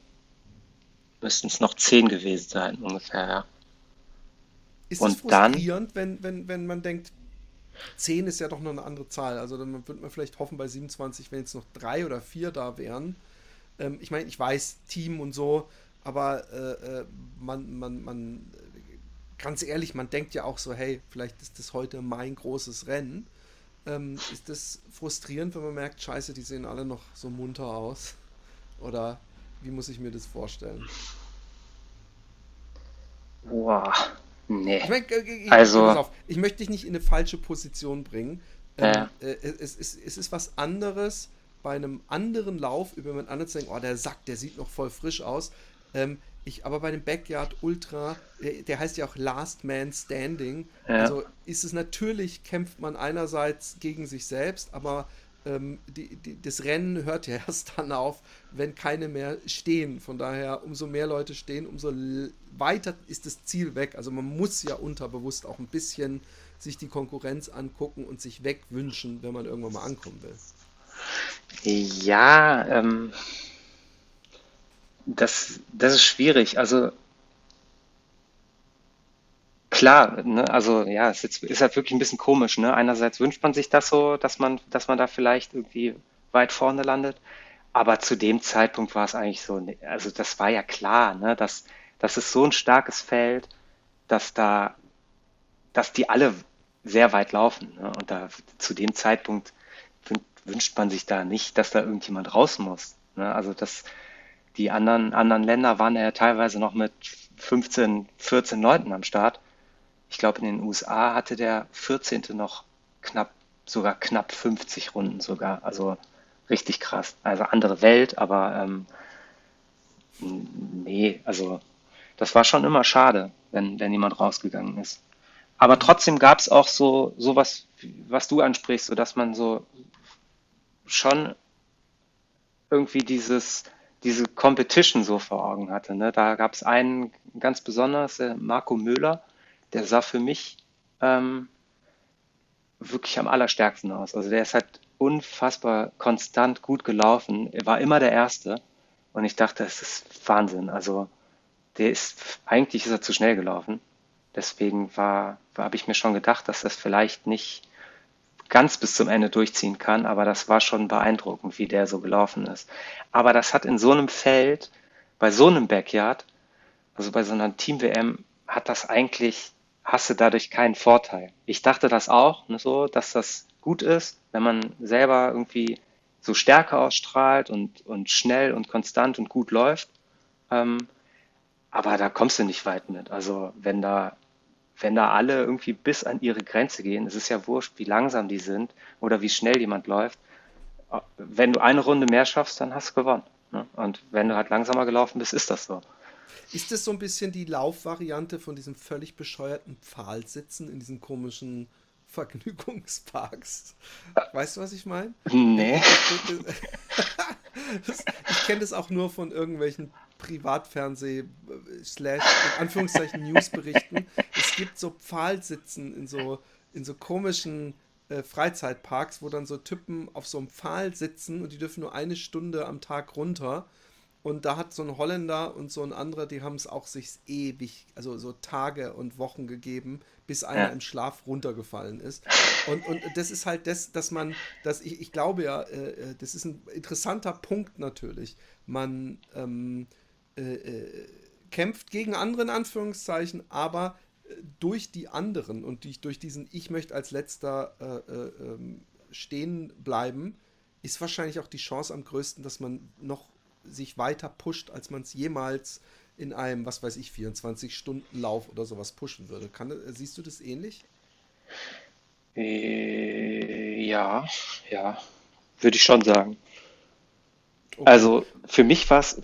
Müssten es noch 10 gewesen sein, ungefähr, ja. Ist es frustrierend, dann, wenn, wenn, wenn man denkt, 10 ist ja doch noch eine andere Zahl. Also dann würde man vielleicht hoffen bei 27, wenn jetzt noch drei oder vier da wären. Ähm, ich meine, ich weiß, Team und so, aber äh, äh man, man, man ganz ehrlich, man denkt ja auch so, hey, vielleicht ist das heute mein großes Rennen. Ähm, ist das frustrierend, wenn man merkt, scheiße, die sehen alle noch so munter aus? Oder wie muss ich mir das vorstellen? Boah, nee. Ich, mein, ich, also, ich möchte dich nicht in eine falsche Position bringen. Ähm, äh. es, es, es ist was anderes, bei einem anderen Lauf über jemand anderes zu denken, oh, der Sack, der sieht noch voll frisch aus. Ähm, ich, aber bei dem Backyard Ultra, der, der heißt ja auch Last Man Standing. Ja. Also ist es natürlich, kämpft man einerseits gegen sich selbst, aber ähm, die, die, das Rennen hört ja erst dann auf, wenn keine mehr stehen. Von daher, umso mehr Leute stehen, umso weiter ist das Ziel weg. Also man muss ja unterbewusst auch ein bisschen sich die Konkurrenz angucken und sich wegwünschen, wenn man irgendwann mal ankommen will. Ja, ähm, das, das ist schwierig. Also klar, ne, also ja, es ist, ist halt wirklich ein bisschen komisch. Ne? Einerseits wünscht man sich das so, dass man, dass man da vielleicht irgendwie weit vorne landet. Aber zu dem Zeitpunkt war es eigentlich so, ne, also das war ja klar, ne, dass das ist so ein starkes Feld, dass da, dass die alle sehr weit laufen. Ne? Und da zu dem Zeitpunkt wünscht man sich da nicht, dass da irgendjemand raus muss. Ne? Also das, die anderen, anderen Länder waren ja teilweise noch mit 15, 14 Leuten am Start. Ich glaube, in den USA hatte der 14. noch knapp, sogar knapp 50 Runden sogar. Also richtig krass. Also andere Welt, aber ähm, nee, also das war schon immer schade, wenn, wenn jemand rausgegangen ist. Aber trotzdem gab es auch so sowas, was du ansprichst, so dass man so schon irgendwie dieses diese Competition so vor Augen hatte. Ne? Da gab es einen ganz besonders, der Marco Möhler, der sah für mich ähm, wirklich am allerstärksten aus. Also der ist halt unfassbar konstant gut gelaufen. Er war immer der Erste. Und ich dachte, es ist Wahnsinn. Also der ist, eigentlich ist er zu schnell gelaufen. Deswegen war, war habe ich mir schon gedacht, dass das vielleicht nicht ganz bis zum Ende durchziehen kann, aber das war schon beeindruckend, wie der so gelaufen ist. Aber das hat in so einem Feld, bei so einem Backyard, also bei so einer Team-WM, hat das eigentlich, hast du dadurch keinen Vorteil. Ich dachte das auch, ne, so, dass das gut ist, wenn man selber irgendwie so Stärke ausstrahlt und, und schnell und konstant und gut läuft. Ähm, aber da kommst du nicht weit mit. Also wenn da wenn da alle irgendwie bis an ihre Grenze gehen, es ist ja wurscht, wie langsam die sind oder wie schnell jemand läuft. Wenn du eine Runde mehr schaffst, dann hast du gewonnen. Ne? Und wenn du halt langsamer gelaufen bist, ist das so. Ist das so ein bisschen die Laufvariante von diesem völlig bescheuerten Pfahlsitzen in diesen komischen Vergnügungsparks. Weißt du, was ich meine? Nee. ich kenne das auch nur von irgendwelchen Privatfernseh slash in Anführungszeichen Newsberichten. Es gibt so Pfahlsitzen in so in so komischen äh, Freizeitparks, wo dann so Typen auf so einem Pfahl sitzen und die dürfen nur eine Stunde am Tag runter. Und da hat so ein Holländer und so ein anderer, die haben es auch sich ewig, also so Tage und Wochen gegeben, bis einer ja. im Schlaf runtergefallen ist. Und, und das ist halt das, dass man, dass ich, ich glaube ja, äh, äh das ist ein interessanter Punkt natürlich. Man ähm, äh, äh, kämpft gegen andere in Anführungszeichen, aber durch die anderen und die, durch diesen Ich möchte als letzter äh, äh, ähm, stehen bleiben, ist wahrscheinlich auch die Chance am größten, dass man noch sich weiter pusht, als man es jemals in einem, was weiß ich, 24-Stunden-Lauf oder sowas pushen würde. Kann, siehst du das ähnlich? Äh, ja, ja, würde ich schon sagen. Okay. Also für mich war es,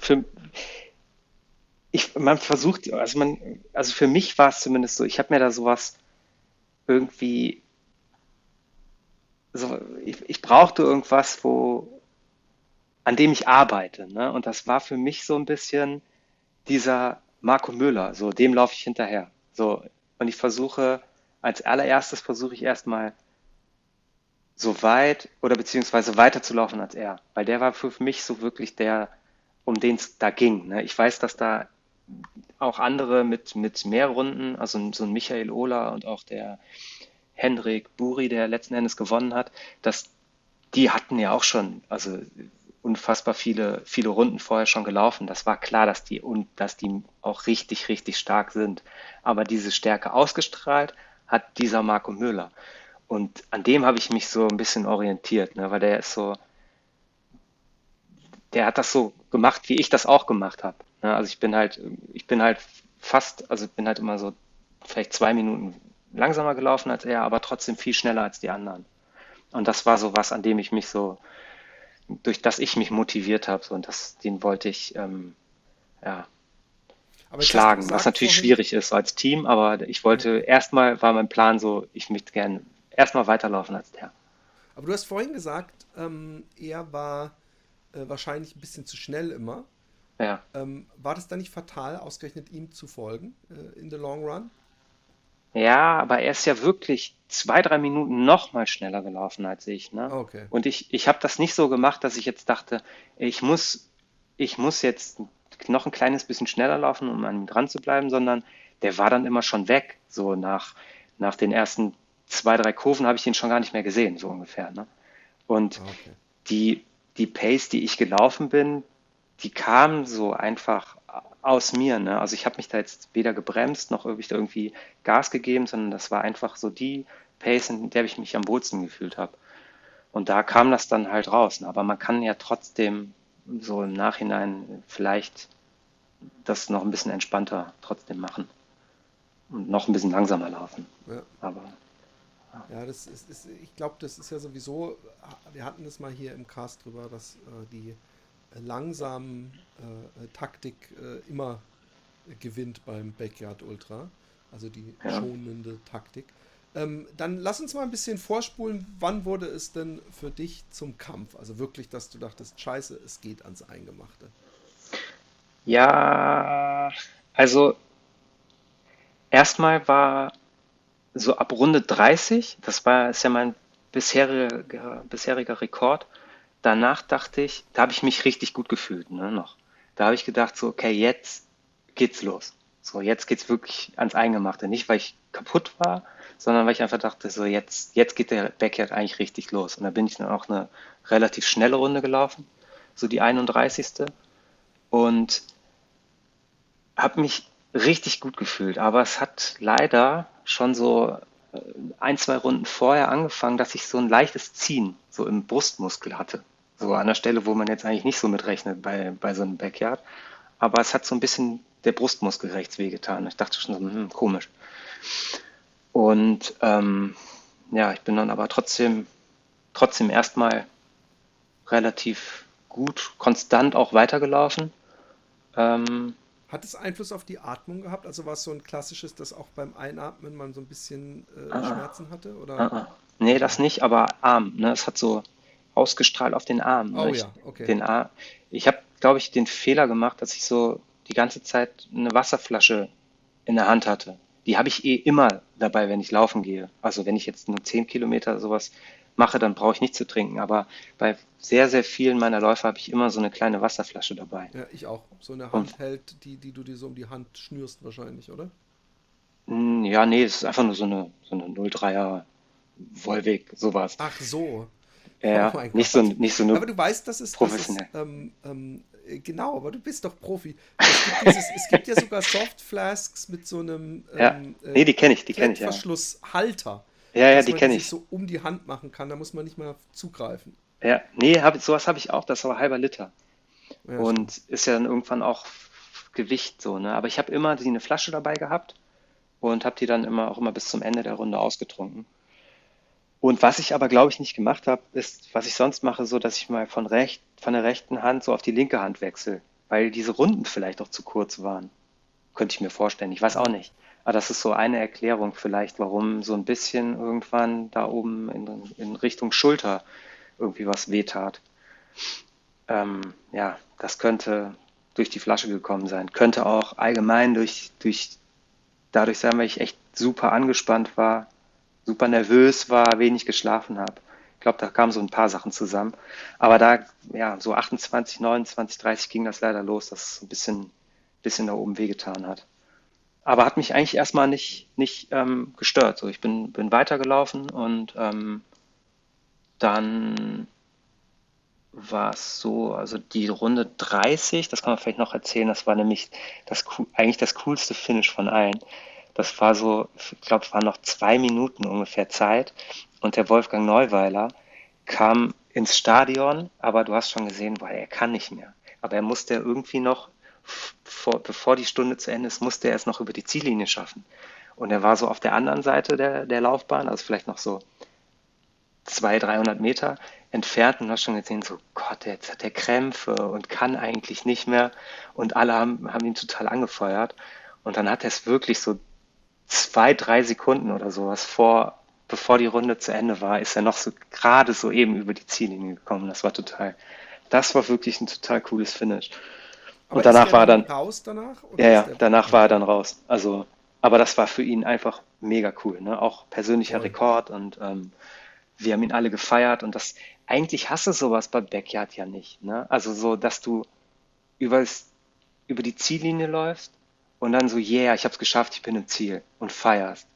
ich, man versucht, also man, also für mich war es zumindest so, ich habe mir da sowas irgendwie, so, ich, ich brauchte irgendwas, wo, an dem ich arbeite, ne? Und das war für mich so ein bisschen dieser Marco Müller, so dem laufe ich hinterher. So, und ich versuche, als allererstes versuche ich erstmal so weit oder beziehungsweise weiter zu laufen als er, weil der war für mich so wirklich der, um den es da ging. Ne? Ich weiß, dass da auch andere mit, mit mehr Runden, also so ein Michael Ohler und auch der Henrik Buri, der letzten Endes gewonnen hat, dass die hatten ja auch schon, also unfassbar viele, viele Runden vorher schon gelaufen. Das war klar, dass die und dass die auch richtig, richtig stark sind. Aber diese Stärke ausgestrahlt hat dieser Marco Müller. Und an dem habe ich mich so ein bisschen orientiert, ne, weil der ist so, der hat das so gemacht, wie ich das auch gemacht habe. Ne? Also ich bin halt, ich bin halt fast, also bin halt immer so vielleicht zwei Minuten langsamer gelaufen als er, aber trotzdem viel schneller als die anderen. Und das war so was, an dem ich mich so, durch das ich mich motiviert habe, so, und das, den wollte ich ähm, ja, schlagen, gesagt, was natürlich vorhin, schwierig ist als Team, aber ich wollte, ja. erstmal war mein Plan so, ich möchte gerne erstmal weiterlaufen als der. Aber du hast vorhin gesagt, ähm, er war äh, wahrscheinlich ein bisschen zu schnell immer. Ja. Ähm, war das dann nicht fatal, ausgerechnet ihm zu folgen äh, in the long run? Ja, aber er ist ja wirklich zwei, drei Minuten noch mal schneller gelaufen als ich. Ne? Okay. Und ich, ich habe das nicht so gemacht, dass ich jetzt dachte, ich muss, ich muss jetzt noch ein kleines bisschen schneller laufen, um an ihm dran zu bleiben, sondern der war dann immer schon weg. So nach, nach den ersten zwei, drei Kurven habe ich ihn schon gar nicht mehr gesehen, so ungefähr. Ne? Und okay. die, die Pace, die ich gelaufen bin, die kam so einfach aus mir. Ne? Also ich habe mich da jetzt weder gebremst noch irgendwie Gas gegeben, sondern das war einfach so die Pace, in der ich mich am wohlsten gefühlt habe. Und da kam das dann halt raus. Ne? Aber man kann ja trotzdem so im Nachhinein vielleicht das noch ein bisschen entspannter trotzdem machen und noch ein bisschen langsamer laufen. Ja. Aber ja, das ist, ist ich glaube, das ist ja sowieso, wir hatten das mal hier im Cast drüber, dass äh, die langsamen äh, Taktik äh, immer gewinnt beim Backyard Ultra, also die ja. schonende Taktik. Ähm, dann lass uns mal ein bisschen vorspulen. Wann wurde es denn für dich zum Kampf? Also wirklich, dass du dachtest, scheiße, es geht ans Eingemachte. Ja, also erstmal war so ab Runde 30, das war ist ja mein bisheriger, bisheriger Rekord, danach dachte ich, da habe ich mich richtig gut gefühlt, ne, noch. Da habe ich gedacht, so, okay, jetzt geht's los. So, jetzt geht's wirklich ans Eingemachte. Nicht, weil ich kaputt war, sondern weil ich einfach dachte, so, jetzt, jetzt geht der Backyard eigentlich richtig los. Und da bin ich dann auch eine relativ schnelle Runde gelaufen, so die 31. Und habe mich richtig gut gefühlt. Aber es hat leider schon so äh, ein, zwei Runden vorher angefangen, dass ich so ein leichtes Ziehen so im Brustmuskel hatte. So an der Stelle, wo man jetzt eigentlich nicht so mitrechnet bei, bei so einem Backyard. Aber es hat so ein bisschen der Brustmuskel rechts wehgetan. Ich dachte schon so, hm, komisch. Und ähm, ja, ich bin dann aber trotzdem, trotzdem erstmal relativ gut, konstant auch weitergelaufen. Ähm, Hat es Einfluss auf die Atmung gehabt? Also war es so ein klassisches, dass auch beim Einatmen man so ein bisschen äh, Ah, Schmerzen hatte? Oder? ah, ah. Nee, das nicht, aber Arm, ne? Es hat so ausgestrahlt auf den Arm. Ne? Oh Ich, ja, okay. den Arm, ich habe, glaube ich, den Fehler gemacht, dass ich so die ganze Zeit eine Wasserflasche in der Hand hatte. Die habe ich eh immer dabei, wenn ich laufen gehe. Also wenn ich jetzt nur 10 Kilometer sowas mache, dann brauche ich nicht zu trinken. Aber bei sehr, sehr vielen meiner Läufe habe ich immer so eine kleine Wasserflasche dabei. Ja, ich auch. So eine Handheld, die, die du dir so um die Hand schnürst wahrscheinlich, oder? mm, ja, nee, es ist einfach nur so eine, so eine 03er Volvic, sowas. Ach so. Ja, mein nicht so, nicht so Aber eine du weißt, dass es, dass es professionell. ähm, ähm, äh, genau, aber du bist doch Profi. Es gibt, dieses, es gibt ja sogar Softflasks mit so einem Ja, ähm, äh, nee, die kenne ich, die kenne ich, ja. Klettverschlusshalter, Ja, ja, die kenne ich. so um die Hand machen kann. Da muss man nicht mal zugreifen. Ja, nee, hab, sowas habe ich auch, das ist aber halber Liter. Ja, stimmt. Und ist ja dann irgendwann auch Gewicht so, ne? Aber ich habe immer die eine Flasche dabei gehabt und habe die dann immer auch immer bis zum Ende der Runde ausgetrunken. Und was ich aber, glaube ich, nicht gemacht habe, ist, was ich sonst mache, so, dass ich mal von recht, von der rechten Hand so auf die linke Hand wechsle, weil diese Runden vielleicht auch zu kurz waren. Könnte ich mir vorstellen. Ich weiß auch nicht. Aber das ist so eine Erklärung vielleicht, warum so ein bisschen irgendwann da oben in, in Richtung Schulter irgendwie was wehtat. Ähm, ja, das könnte durch die Flasche gekommen sein. Könnte auch allgemein durch, durch dadurch sein, weil ich echt super angespannt war, super nervös war, wenig geschlafen habe. Ich glaube, da kamen so ein paar Sachen zusammen. Aber da, ja, so 28, 29, 30 ging das leider los, dass es ein bisschen, bisschen da oben wehgetan hat. Aber hat mich eigentlich erstmal nicht, nicht ähm, gestört. So, ich bin, bin weitergelaufen und ähm, dann war es so, also die Runde 30, das kann man vielleicht noch erzählen, das war nämlich das, eigentlich das coolste Finish von allen. Das war so, ich glaube, es waren noch zwei Minuten ungefähr Zeit und der Wolfgang Neuweiler kam ins Stadion, aber du hast schon gesehen, boah, er kann nicht mehr. Aber er musste irgendwie noch, vor, bevor die Stunde zu Ende ist, musste er es noch über die Ziellinie schaffen. Und er war so auf der anderen Seite der, der Laufbahn, also vielleicht noch so 200, 300 Meter entfernt und hast schon gesehen, so Gott, jetzt hat er Krämpfe und kann eigentlich nicht mehr. Und alle haben, haben ihn total angefeuert. Und dann hat er es wirklich so zwei, drei Sekunden oder sowas vor, bevor die Runde zu Ende war, ist er noch so gerade so eben über die Ziellinie gekommen. Das war total, das war wirklich ein total cooles Finish. Aber Und danach war er dann raus danach? Ja, ja, danach war er dann raus. Also, aber das war für ihn einfach mega cool, ne? Auch persönlicher voll. Rekord und ähm, wir haben ihn alle gefeiert und das, eigentlich hast du sowas bei Backyard ja nicht, ne? Also so, dass du übers, über die Ziellinie läufst und dann so, yeah, ich hab's geschafft, ich bin im Ziel und feierst.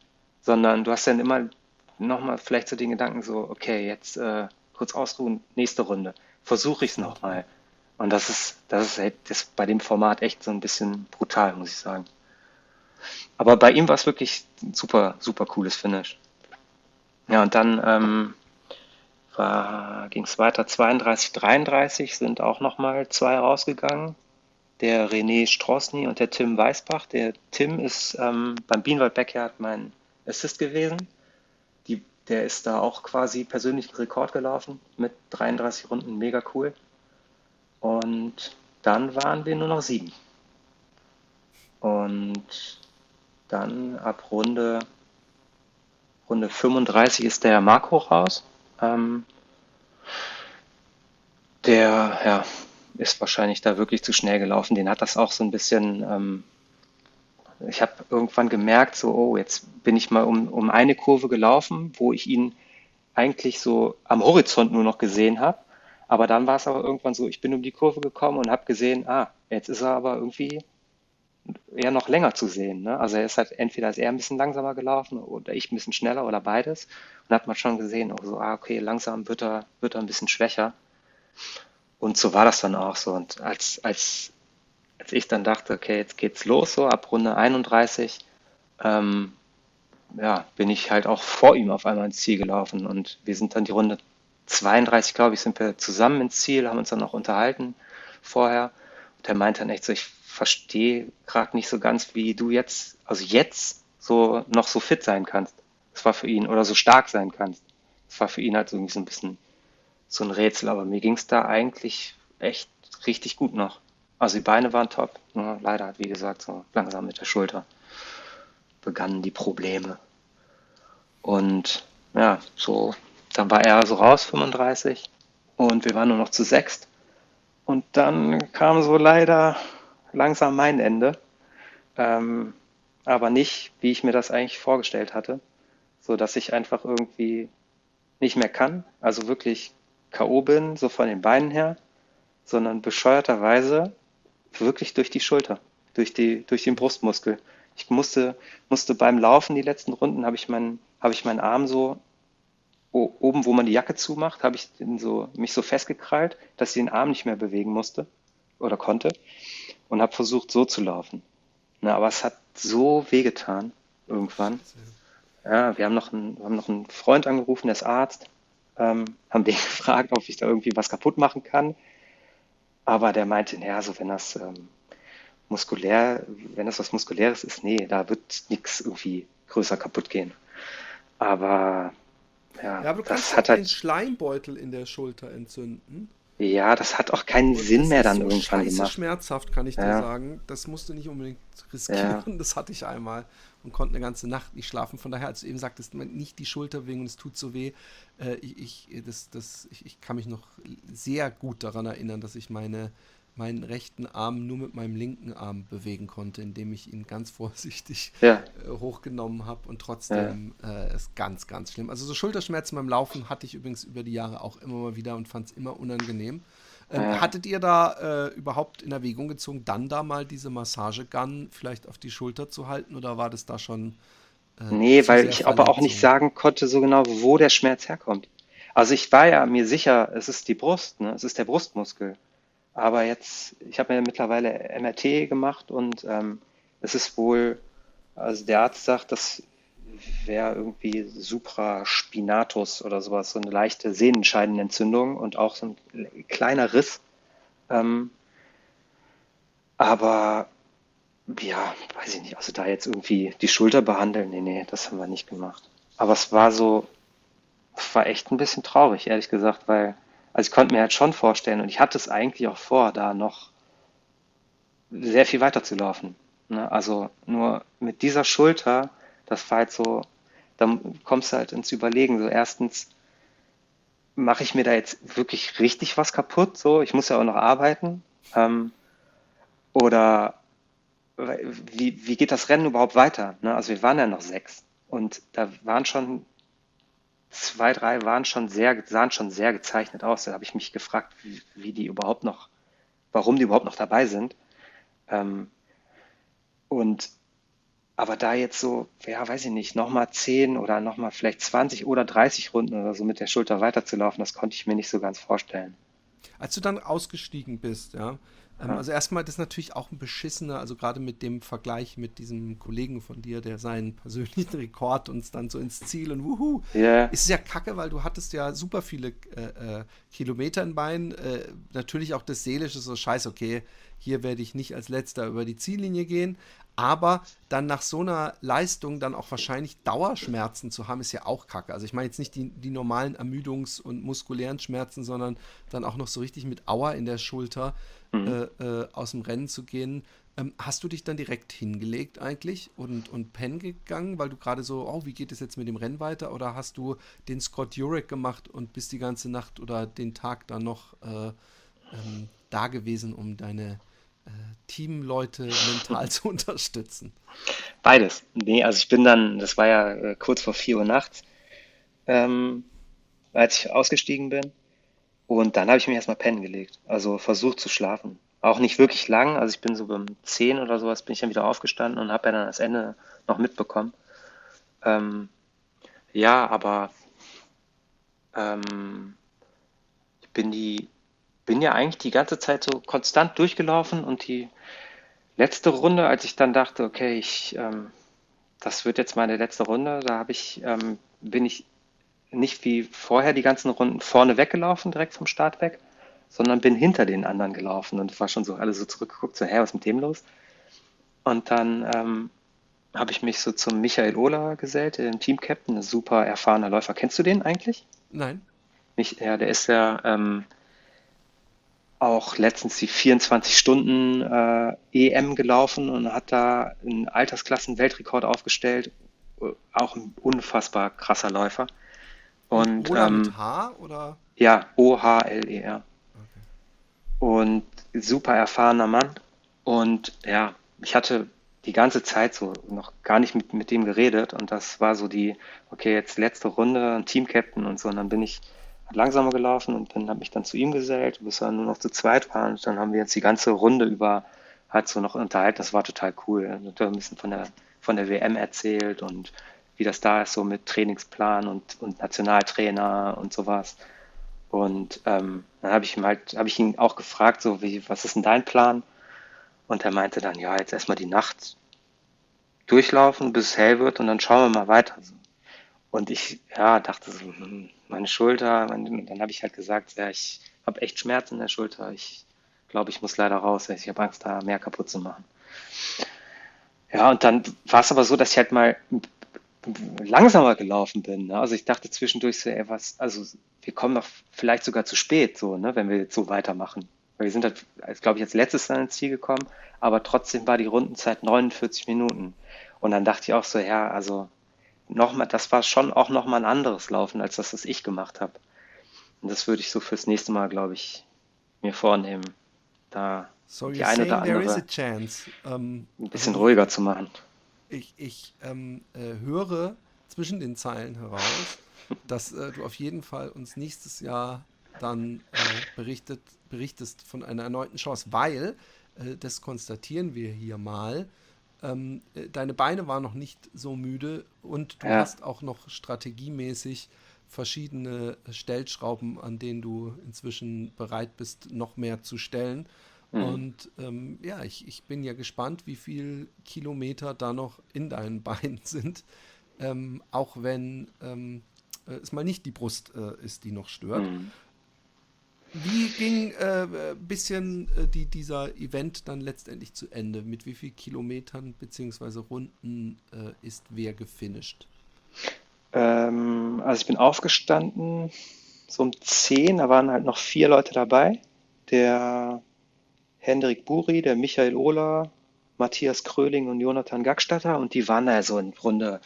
Sondern du hast dann immer nochmal vielleicht so den Gedanken so, okay, jetzt äh, kurz ausruhen, nächste Runde. Versuche ich's nochmal. Und das ist, das ist halt das bei dem Format echt so ein bisschen brutal, muss ich sagen. Aber bei ihm war es wirklich ein super, super cooles Finish. Ja, und dann ähm, ging es weiter. 32, 33 sind auch nochmal zwei rausgegangen. Der René Strossny und der Tim Weißbach. Der Tim ist ähm, beim Bienenwald Backyard mein Assist gewesen. Die, der ist da auch quasi persönlichen Rekord gelaufen mit 33 Runden. Mega cool. Und dann waren wir nur noch sieben. Und dann ab Runde, Runde 35 ist der Marco raus. Ähm, der, ja, ist wahrscheinlich da wirklich zu schnell gelaufen. Den hat das auch so ein bisschen, ähm, ich habe irgendwann gemerkt, so, oh, jetzt bin ich mal um, um eine Kurve gelaufen, wo ich ihn eigentlich so am Horizont nur noch gesehen habe. Aber dann war es aber irgendwann so, ich bin um die Kurve gekommen und habe gesehen, ah, jetzt ist er aber irgendwie eher noch länger zu sehen. Ne? Also er ist halt entweder ist er ein bisschen langsamer gelaufen oder ich ein bisschen schneller oder beides. Und hat man schon gesehen, oh, so, ah, okay, langsam wird er, wird er ein bisschen schwächer. Und so war das dann auch so. Und als, als, als ich dann dachte, okay, jetzt geht's los, so ab Runde 31, ähm, ja, bin ich halt auch vor ihm auf einmal ins Ziel gelaufen. Und wir sind dann die Runde 32, glaube ich, sind wir zusammen ins Ziel, haben uns dann noch unterhalten vorher. Und er meinte dann echt so, ich verstehe gerade nicht so ganz, wie du jetzt, also jetzt so noch so fit sein kannst. Das war für ihn, oder so stark sein kannst. Das war für ihn halt so ein bisschen so ein Rätsel, aber mir ging es da eigentlich echt richtig gut noch. Also die Beine waren top. Nur leider, wie gesagt, so langsam mit der Schulter begannen die Probleme. Und ja, so, dann war er so raus, 35. Und wir waren nur noch zu sechst. Und dann kam so leider langsam mein Ende. Ähm, aber nicht, wie ich mir das eigentlich vorgestellt hatte. So dass ich einfach irgendwie nicht mehr kann. Also wirklich K.O. bin, so von den Beinen her. Sondern bescheuerterweise wirklich durch die Schulter, durch, die, durch den Brustmuskel. Ich musste, musste beim Laufen die letzten Runden, habe ich, meinen, hab ich meinen Arm so oben, wo man die Jacke zumacht, habe ich so, mich so festgekrallt, dass ich den Arm nicht mehr bewegen musste oder konnte und habe versucht, so zu laufen. Na, aber es hat so wehgetan irgendwann. Ja, wir haben noch einen, wir haben noch einen Freund angerufen, der ist Arzt, ähm, haben den gefragt, ob ich da irgendwie was kaputt machen kann. Aber der meinte, naja, so wenn das ähm, muskulär, wenn das was Muskuläres ist, nee, da wird nichts irgendwie größer kaputt gehen. Aber ja, ja aber du kannst hat halt den Schleimbeutel in der Schulter entzünden. Ja, das hat auch keinen und Sinn mehr dann so irgendwann gemacht. schmerzhaft, kann ich ja. dir sagen. Das musst du nicht unbedingt riskieren. Ja. Das hatte ich einmal und konnte eine ganze Nacht nicht schlafen. Von daher, als du eben sagtest, nicht die Schulter wegen und es tut so weh. Äh, ich, das, das, ich, ich kann mich noch sehr gut daran erinnern, dass ich meine meinen rechten Arm nur mit meinem linken Arm bewegen konnte, indem ich ihn ganz vorsichtig ja. äh, hochgenommen habe und trotzdem ja. äh, ist ganz, ganz schlimm. Also so Schulterschmerzen beim Laufen hatte ich übrigens über die Jahre auch immer mal wieder und fand es immer unangenehm. Ähm, ja. Hattet ihr da äh, überhaupt in Erwägung gezogen, dann da mal diese Massagegun vielleicht auf die Schulter zu halten oder war das da schon? Äh, nee, weil ich aber auch nicht sagen konnte so genau, wo der Schmerz herkommt. Also ich war ja mir sicher, es ist die Brust, ne? es ist der Brustmuskel. Aber jetzt, ich habe mir mittlerweile MRT gemacht und ähm, es ist wohl, also der Arzt sagt, das wäre irgendwie Supraspinatus oder sowas, so eine leichte Sehnenscheidenentzündung und auch so ein kleiner Riss. Ähm, aber ja, weiß ich nicht, also da jetzt irgendwie die Schulter behandeln, nee, nee, das haben wir nicht gemacht. Aber es war so, war echt ein bisschen traurig, ehrlich gesagt, weil also ich konnte mir halt schon vorstellen und ich hatte es eigentlich auch vor, da noch sehr viel weiter zu laufen. Ne? Also nur mit dieser Schulter, das war halt so, dann kommst du halt ins Überlegen. So erstens, mache ich mir da jetzt wirklich richtig was kaputt? So, ich muss ja auch noch arbeiten. Ähm, oder wie, wie geht das Rennen überhaupt weiter? Ne? Also wir waren ja noch sechs und da waren schon zwei, drei waren schon sehr, sahen schon sehr gezeichnet aus. Da habe ich mich gefragt, wie, wie, die überhaupt noch, warum die überhaupt noch dabei sind. Ähm, und aber da jetzt so, ja, weiß ich nicht, nochmal 10 oder nochmal vielleicht 20 oder 30 Runden oder so mit der Schulter weiterzulaufen, das konnte ich mir nicht so ganz vorstellen. Als du dann ausgestiegen bist, ja, ähm, also erstmal, das ist natürlich auch ein beschissener, also gerade mit dem Vergleich mit diesem Kollegen von dir, der seinen persönlichen Rekord uns dann so ins Ziel und wuhu, yeah. ist ja kacke, weil du hattest ja super viele äh, äh, Kilometer in Beinen, äh, natürlich auch das Seelische, so scheiße, okay, hier werde ich nicht als letzter über die Ziellinie gehen, aber dann nach so einer Leistung dann auch wahrscheinlich Dauerschmerzen zu haben, ist ja auch kacke. Also ich meine jetzt nicht die, die normalen Ermüdungs- und muskulären Schmerzen, sondern dann auch noch so richtig mit Auer in der Schulter mhm. äh, äh, aus dem Rennen zu gehen. Ähm, hast du dich dann direkt hingelegt eigentlich und, und pennen gegangen, weil du gerade so, oh, wie geht es jetzt mit dem Rennen weiter? Oder hast du den Scott Jurek gemacht und bist die ganze Nacht oder den Tag dann noch äh, ähm, da gewesen, um deine Teamleute mental zu unterstützen? Beides. Nee, also ich bin dann, das war ja äh, kurz vor 4 Uhr nachts, ähm, als ich ausgestiegen bin. Und dann habe ich mich erstmal pennen gelegt. Also versucht zu schlafen. Auch nicht wirklich lang. Also ich bin so beim 10 oder sowas bin ich dann wieder aufgestanden und habe ja dann das Ende noch mitbekommen. Ähm, ja, aber ähm, ich bin die, bin ja eigentlich die ganze Zeit so konstant durchgelaufen und die letzte Runde, als ich dann dachte, okay, ich, ähm, das wird jetzt meine letzte Runde, da habe ich, ähm, bin ich nicht wie vorher die ganzen Runden vorne weggelaufen, direkt vom Start weg, sondern bin hinter den anderen gelaufen und war schon so alle so zurückgeguckt, so, hä, was ist mit dem los? Und dann ähm, habe ich mich so zum Michael Ohler gesellt, dem Team-Captain, ein super erfahrener Läufer. Kennst du den eigentlich? Nein. Mich, ja, der ist ja, ähm, auch letztens die 24 Stunden äh, EM gelaufen und hat da einen Altersklassen-Weltrekord aufgestellt. Auch ein unfassbar krasser Läufer. Und, Ola ähm, mit H oder? ja, O-H-L-E-R. Und super erfahrener Mann. Und ja, ich hatte die ganze Zeit so noch gar nicht mit, mit dem geredet. Und das war so die, okay, jetzt letzte Runde, Team-Captain und so. Und dann bin ich langsamer gelaufen und dann habe ich dann zu ihm gesellt, bis wir nur noch zu zweit waren. Und dann haben wir jetzt die ganze Runde über halt so noch unterhalten. Das war total cool. Und ein bisschen von der, von der WM erzählt und wie das da ist, so mit Trainingsplan und, und Nationaltrainer und sowas. Und ähm, dann habe ich ihm halt, habe ich ihn auch gefragt, so wie, was ist denn dein Plan? Und er meinte dann, ja, jetzt erstmal die Nacht durchlaufen, bis es hell wird und dann schauen wir mal weiter. Und ich, ja, dachte so, hm, meine Schulter, mein, dann habe ich halt gesagt, ja, ich habe echt Schmerzen in der Schulter. Ich glaube, ich muss leider raus. Ich habe Angst, da mehr kaputt zu machen. Ja, und dann war es aber so, dass ich halt mal langsamer gelaufen bin. Ne? Also ich dachte zwischendurch so, ey, was, also wir kommen doch vielleicht sogar zu spät, so, ne, wenn wir jetzt so weitermachen. Weil wir sind halt, glaube ich, als letztes dann ins Ziel gekommen, aber trotzdem war die Rundenzeit 49 Minuten. Und dann dachte ich auch so, ja, also nochmal, das war schon auch nochmal ein anderes Laufen, als das, was ich gemacht habe. Und das würde ich so fürs nächste Mal, glaube ich, mir vornehmen, da So die eine oder there is a andere chance. Ähm, ein bisschen also ruhiger zu machen. ich, ich ähm, äh, höre zwischen den Zeilen heraus, dass äh, du auf jeden Fall uns nächstes Jahr dann äh, berichtet, berichtest von einer erneuten Chance, weil, äh, das konstatieren wir hier mal, ähm, äh, deine Beine waren noch nicht so müde und du Ja. hast auch noch strategiemäßig verschiedene Stellschrauben, an denen du inzwischen bereit bist, noch mehr zu stellen. Mhm. Und ähm, ja, ich, ich bin ja gespannt, wie viel Kilometer da noch in deinen Beinen sind. Ähm, auch wenn ähm, äh, es mal nicht die Brust äh, ist, die noch stört. Mhm. Wie ging äh, äh, bisschen äh, die, dieser Event dann letztendlich zu Ende? Mit wie viel Kilometern bzw. Runden äh, ist wer gefinisht? Ähm, also ich bin aufgestanden, so um 10, da waren halt noch vier Leute dabei. Der Hendrik Buri, der Michael Ohler, Matthias Kröling und Jonathan Gackstatter und die waren da so in Runde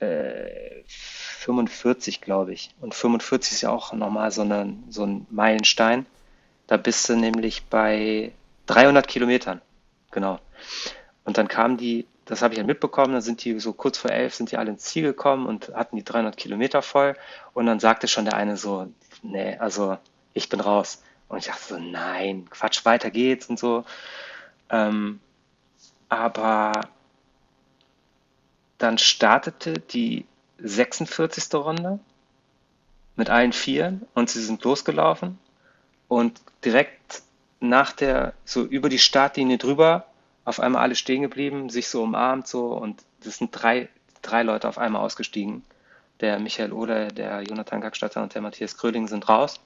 äh, 45, glaube ich. Und 45 ist ja auch nochmal so, eine, so ein Meilenstein. Da bist du nämlich bei 300 Kilometern. Genau. Und dann kamen die, das habe ich ja mitbekommen, dann sind die so kurz vor elf, sind die alle ins Ziel gekommen und hatten die 300 Kilometer voll. Und dann sagte schon der eine so, nee, also ich bin raus. Und ich dachte so, nein, Quatsch, weiter geht's und so. Ähm, aber dann startete die 46. Runde mit allen Vieren und sie sind losgelaufen und direkt nach der, so über die Startlinie drüber, auf einmal alle stehen geblieben, sich so umarmt so und es sind drei, drei Leute auf einmal ausgestiegen. Der Michael Oder, der Jonathan Gackstatter und der Matthias Kröling sind raus.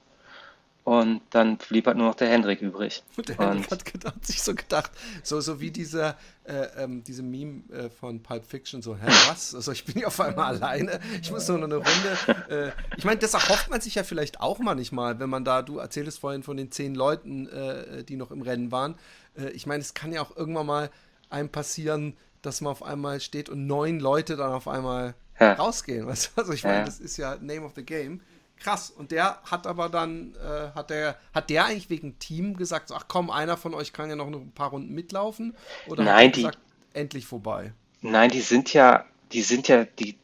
Und dann blieb halt nur noch der Hendrik übrig. Und der Henrik Und hat, gedacht, hat sich so gedacht, so, so wie dieser, äh, ähm, diese Meme äh, von Pulp Fiction, so, hä, was? Also ich bin hier auf einmal alleine, ich muss nur noch eine Runde. Äh, ich meine, das erhofft man sich ja vielleicht auch manchmal, wenn man da, du erzähltest vorhin von den zehn Leuten, äh, die noch im Rennen waren. Äh, ich meine, es kann ja auch irgendwann mal einem passieren, dass man auf einmal steht und neun Leute dann auf einmal Ja. rausgehen. Weißt? Also ich meine, Ja. das ist ja Name of the Game. Krass. Und der hat aber dann, äh, hat der, hat der eigentlich wegen Team gesagt, so, ach komm, einer von euch kann ja noch ein paar Runden mitlaufen? Oder hat Nein, die- gesagt, endlich vorbei? Nein, die sind ja, die sind ja die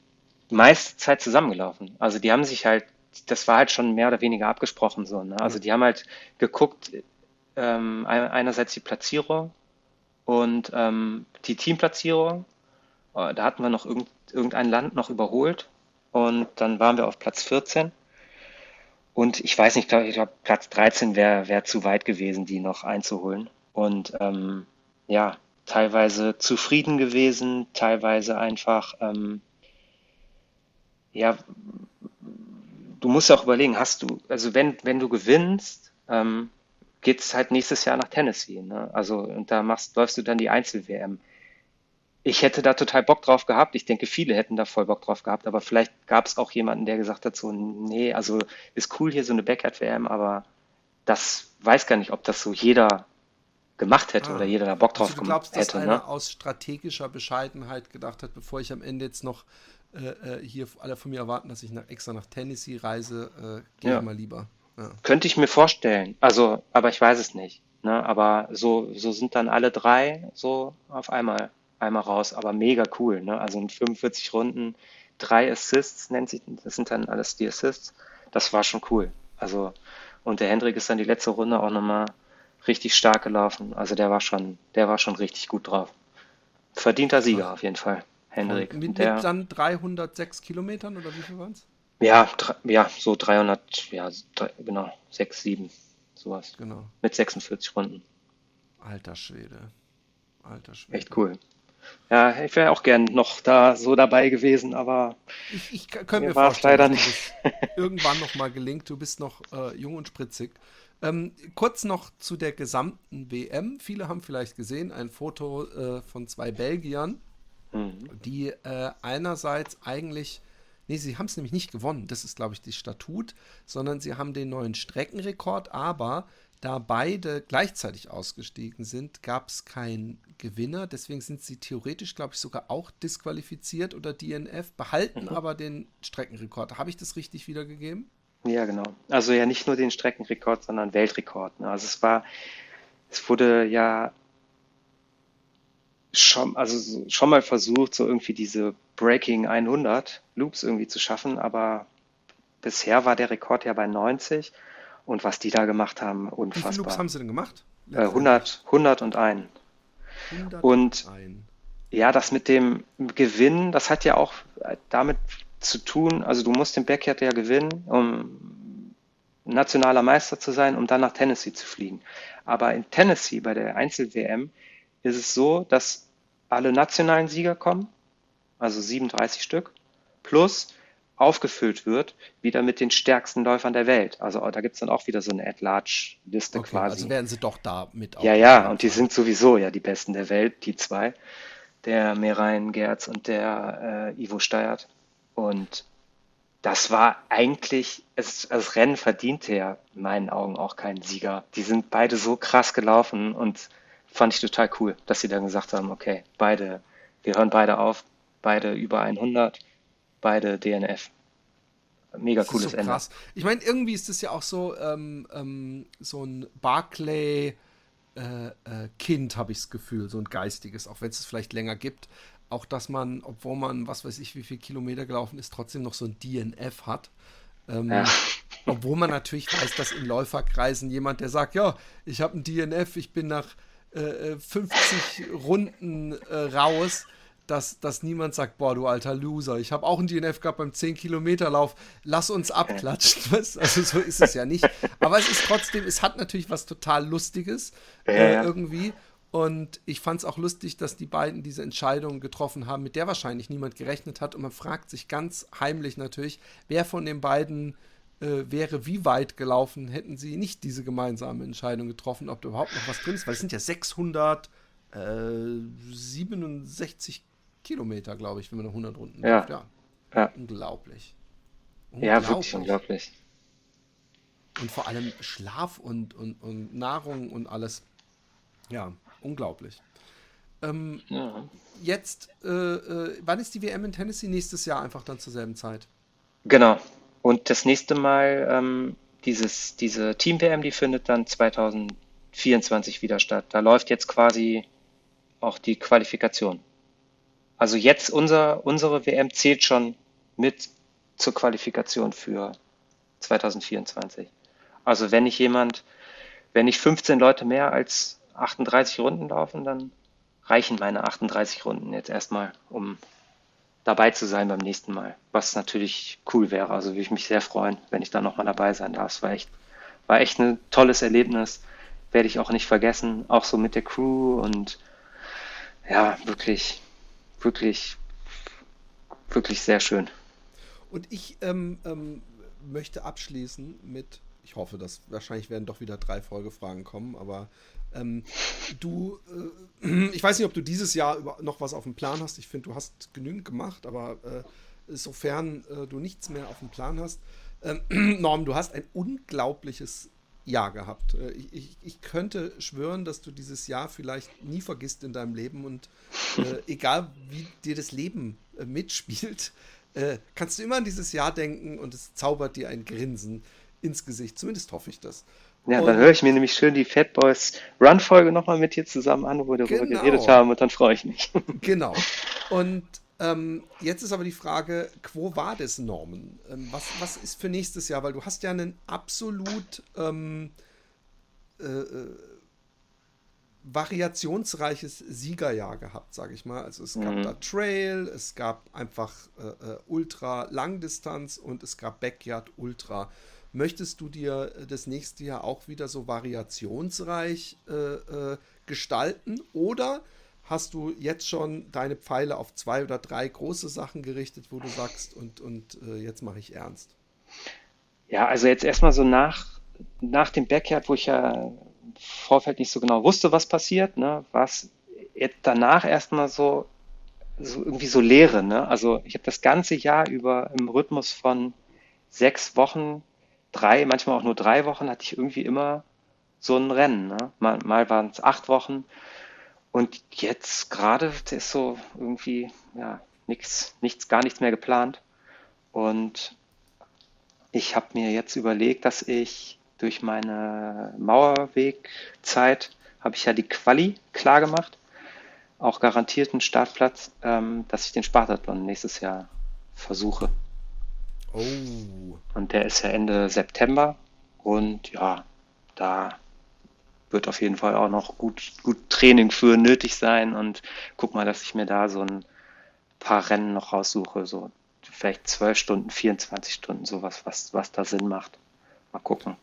meiste Zeit zusammengelaufen. Also die haben sich halt, das war halt schon mehr oder weniger abgesprochen so. Ne? Also die haben halt geguckt, ähm, ein- einerseits die Platzierung und ähm, die Teamplatzierung. Äh, Da hatten wir noch irgend, irgendein Land noch überholt und dann waren wir auf Platz 14. Und ich weiß nicht, ich glaube, Platz 13 wäre wär zu weit gewesen, die noch einzuholen. Und ähm, ja, teilweise zufrieden gewesen, teilweise einfach, ähm, ja, du musst auch überlegen, hast du, also wenn, wenn du gewinnst, ähm, geht es halt nächstes Jahr nach Tennessee, ne? Also, und da machst, läufst du dann die Einzel-WM. Ich hätte da total Bock drauf gehabt. Ich denke, viele hätten da voll Bock drauf gehabt, aber vielleicht gab es auch jemanden, der gesagt hat, so, nee, also ist cool hier so eine Backyard-WM, aber das weiß gar nicht, ob das so jeder gemacht hätte Ah. oder jeder da Bock drauf Also du glaubst, dass hätte. einer Ne? aus strategischer Bescheidenheit gedacht hat, bevor ich am Ende jetzt noch äh, äh, hier alle von mir erwarten, dass ich nach, extra nach Tennessee reise, äh, gehe Ja. mal lieber. Ja. Könnte ich mir vorstellen. Also, aber ich weiß es nicht. Ne? Aber so, so sind dann alle drei so auf einmal, einmal raus. Aber mega cool. Ne? Also in 45 Runden, drei Assists nennt sich, das sind dann alles die Assists. Das war schon cool. Also, und der Hendrik ist dann die letzte Runde auch nochmal richtig stark gelaufen. Also der war schon, der war schon richtig gut drauf. Verdienter Sieger auf jeden Fall. Hendrik. Und mit, Der- mit dann 306 Kilometern oder wie viel waren es? Ja, ja, so 300, ja, drei- genau, 6, 7, sowas. Genau. Mit 46 Runden. Alter Schwede. Alter Schwede. Echt cool. Ja, ich wäre auch gern noch da so dabei gewesen, aber Ich, ich könnte Mir vorstellen, leider das irgendwann noch mal gelingt. Du bist noch äh, jung und spritzig. Ähm, kurz noch zu der gesamten WM. Viele haben vielleicht gesehen ein Foto äh, von zwei Belgiern, hm, die äh, einerseits eigentlich, nee, sie haben es nämlich nicht gewonnen. Das ist, glaube ich, die Statut, sondern sie haben den neuen Streckenrekord. Aber da beide gleichzeitig ausgestiegen sind, gab es keinen Gewinner. Deswegen sind sie theoretisch, glaube ich, sogar auch disqualifiziert oder DNF, behalten aber den Streckenrekord. Habe ich das richtig wiedergegeben? ja, genau. Also ja nicht nur den Streckenrekord, sondern Weltrekord. Ne? Also es war, es wurde ja schon, also so- schon mal versucht, so irgendwie diese Breaking 100 Loops irgendwie zu schaffen, aber bisher war der Rekord ja bei 90 und was die da gemacht haben, Wie viele Loops unfassbar. haben sie denn gemacht? Äh, 100, 101. 100 Und. Ja, das mit dem Gewinn, das hat ja auch damit zu tun, also du musst den Backyard ja gewinnen, um nationaler Meister zu sein, um dann nach Tennessee zu fliegen. Aber in Tennessee bei der Einzel-WM ist es so, dass alle nationalen Sieger kommen, also 37 Stück, plus aufgefüllt wird wieder mit den stärksten Läufern der Welt. Also da gibt es dann auch wieder so eine At-Large-Liste Okay, quasi. also werden sie doch da mit Ja, ja, und die sind sowieso ja die Besten der Welt, die zwei. Der Merein Gerz und der äh, Ivo Steyert. Und das war eigentlich, es, das Rennen verdiente ja in meinen Augen auch keinen Sieger. Die sind beide so krass gelaufen und fand ich total cool, dass sie dann gesagt haben, okay, beide, wir hören beide auf, beide über 100, beide DNF. Mega cooles so Ende. krass. Ich meine, irgendwie ist das ja auch so, ähm, ähm, so ein Barclay äh, äh, Kind, habe ich das Gefühl, so ein geistiges, auch wenn es es vielleicht länger gibt. Auch, dass man, obwohl man, was weiß ich, wie viel Kilometer gelaufen ist, trotzdem noch so ein DNF hat. Ähm, Ja. Obwohl man natürlich weiß, dass in Läuferkreisen jemand, der sagt, ja, ich habe ein DNF, ich bin nach äh, äh, 50 Runden äh, raus, dass, dass niemand sagt, boah, du alter Loser, ich habe auch ein DNF gehabt beim 10-Kilometer-Lauf, lass uns abklatschen. Weißt? Also so ist es ja nicht. Aber es ist trotzdem, es hat natürlich was total Lustiges äh, ja. irgendwie. Und ich fand es auch lustig, dass die beiden diese Entscheidung getroffen haben, mit der wahrscheinlich niemand gerechnet hat. Und man fragt sich ganz heimlich natürlich, wer von den beiden äh, wäre wie weit gelaufen, hätten sie nicht diese gemeinsame Entscheidung getroffen, ob da überhaupt noch was drin ist. Weil es sind ja 667 Kilometer, glaube ich, wenn man noch 100 Runden Ja. läuft. Ja, Ja, unglaublich. ja, wirklich unglaublich. Und vor allem Schlaf und, und, und Nahrung und alles. Ja, unglaublich. Ähm, Ja. jetzt, äh, äh, wann ist die WM in Tennessee? Nächstes Jahr einfach dann zur selben Zeit. Genau. Und das nächste Mal, ähm, dieses, diese Team-WM, die findet dann 2024 wieder statt. Da läuft jetzt quasi auch die Qualifikation. Also jetzt unser, unsere WM zählt schon mit zur Qualifikation für 2024. Also wenn nicht jemand, wenn nicht 15 Leute mehr als 38 Runden laufen, dann reichen meine 38 Runden jetzt erstmal, um dabei zu sein beim nächsten Mal. Was natürlich cool wäre. Also würde ich mich sehr freuen, wenn ich da nochmal dabei sein darf. Es war echt, war echt ein tolles Erlebnis. Werde ich auch nicht vergessen. Auch so mit der Crew und ja, wirklich, wirklich, wirklich sehr schön. Und ich ähm, ähm, möchte abschließen mit, ich hoffe, dass wahrscheinlich werden doch wieder drei Folgefragen kommen, aber ähm, du, äh, ich weiß nicht, ob du dieses Jahr noch was auf dem Plan hast. Ich finde, du hast genügend gemacht, aber äh, sofern äh, du nichts mehr auf dem Plan hast, ähm, Norm, du hast ein unglaubliches Jahr gehabt. Äh, ich, ich, ich, könnte schwören, dass du dieses Jahr vielleicht nie vergisst in deinem Leben und äh, egal wie dir das Leben äh, mitspielt, äh, kannst du immer an dieses Jahr denken und es zaubert dir ein Grinsen ins Gesicht. Zumindest hoffe ich das. Ja, und, dann höre ich mir nämlich schön die Fat Boys Run Folge nochmal mit dir zusammen an, wo wir darüber genau. geredet haben und dann freue ich mich. Genau. Und ähm, jetzt ist aber die Frage, quo war das Norman? Ähm, was, was ist für nächstes Jahr? Weil du hast ja einen absolut ähm, äh, äh, variationsreiches Siegerjahr gehabt, sage ich mal. Also es gab mhm. da Trail, es gab einfach äh, äh, Ultra Langdistanz und es gab Backyard Ultra. Möchtest du dir das nächste Jahr auch wieder so variationsreich äh, äh, gestalten oder hast du jetzt schon deine Pfeile auf zwei oder drei große Sachen gerichtet, wo du sagst, und, und äh, jetzt mache ich ernst? Ja, also jetzt erstmal so nach, nach dem Backyard, wo ich ja im Vorfeld nicht so genau wusste, was passiert, ne, war jetzt danach erstmal so, so irgendwie so Leere. Ne? Also ich habe das ganze Jahr über im Rhythmus von sechs Wochen, drei, manchmal auch nur drei Wochen, hatte ich irgendwie immer so ein Rennen. Ne? Mal, mal waren es acht Wochen und jetzt gerade ist so irgendwie, ja, nichts, nichts, gar nichts mehr geplant. Und ich habe mir jetzt überlegt, dass ich durch meine Mauerwegzeit habe ich ja die Quali klar gemacht, auch garantierten Startplatz, ähm, dass ich den Spartathlon nächstes Jahr versuche. Oh. Und der ist ja Ende September und ja, da wird auf jeden Fall auch noch gut, gut Training für nötig sein und guck mal, dass ich mir da so ein paar Rennen noch raussuche, so vielleicht 12 Stunden, 24 Stunden, sowas, was, was da Sinn macht. Mal gucken.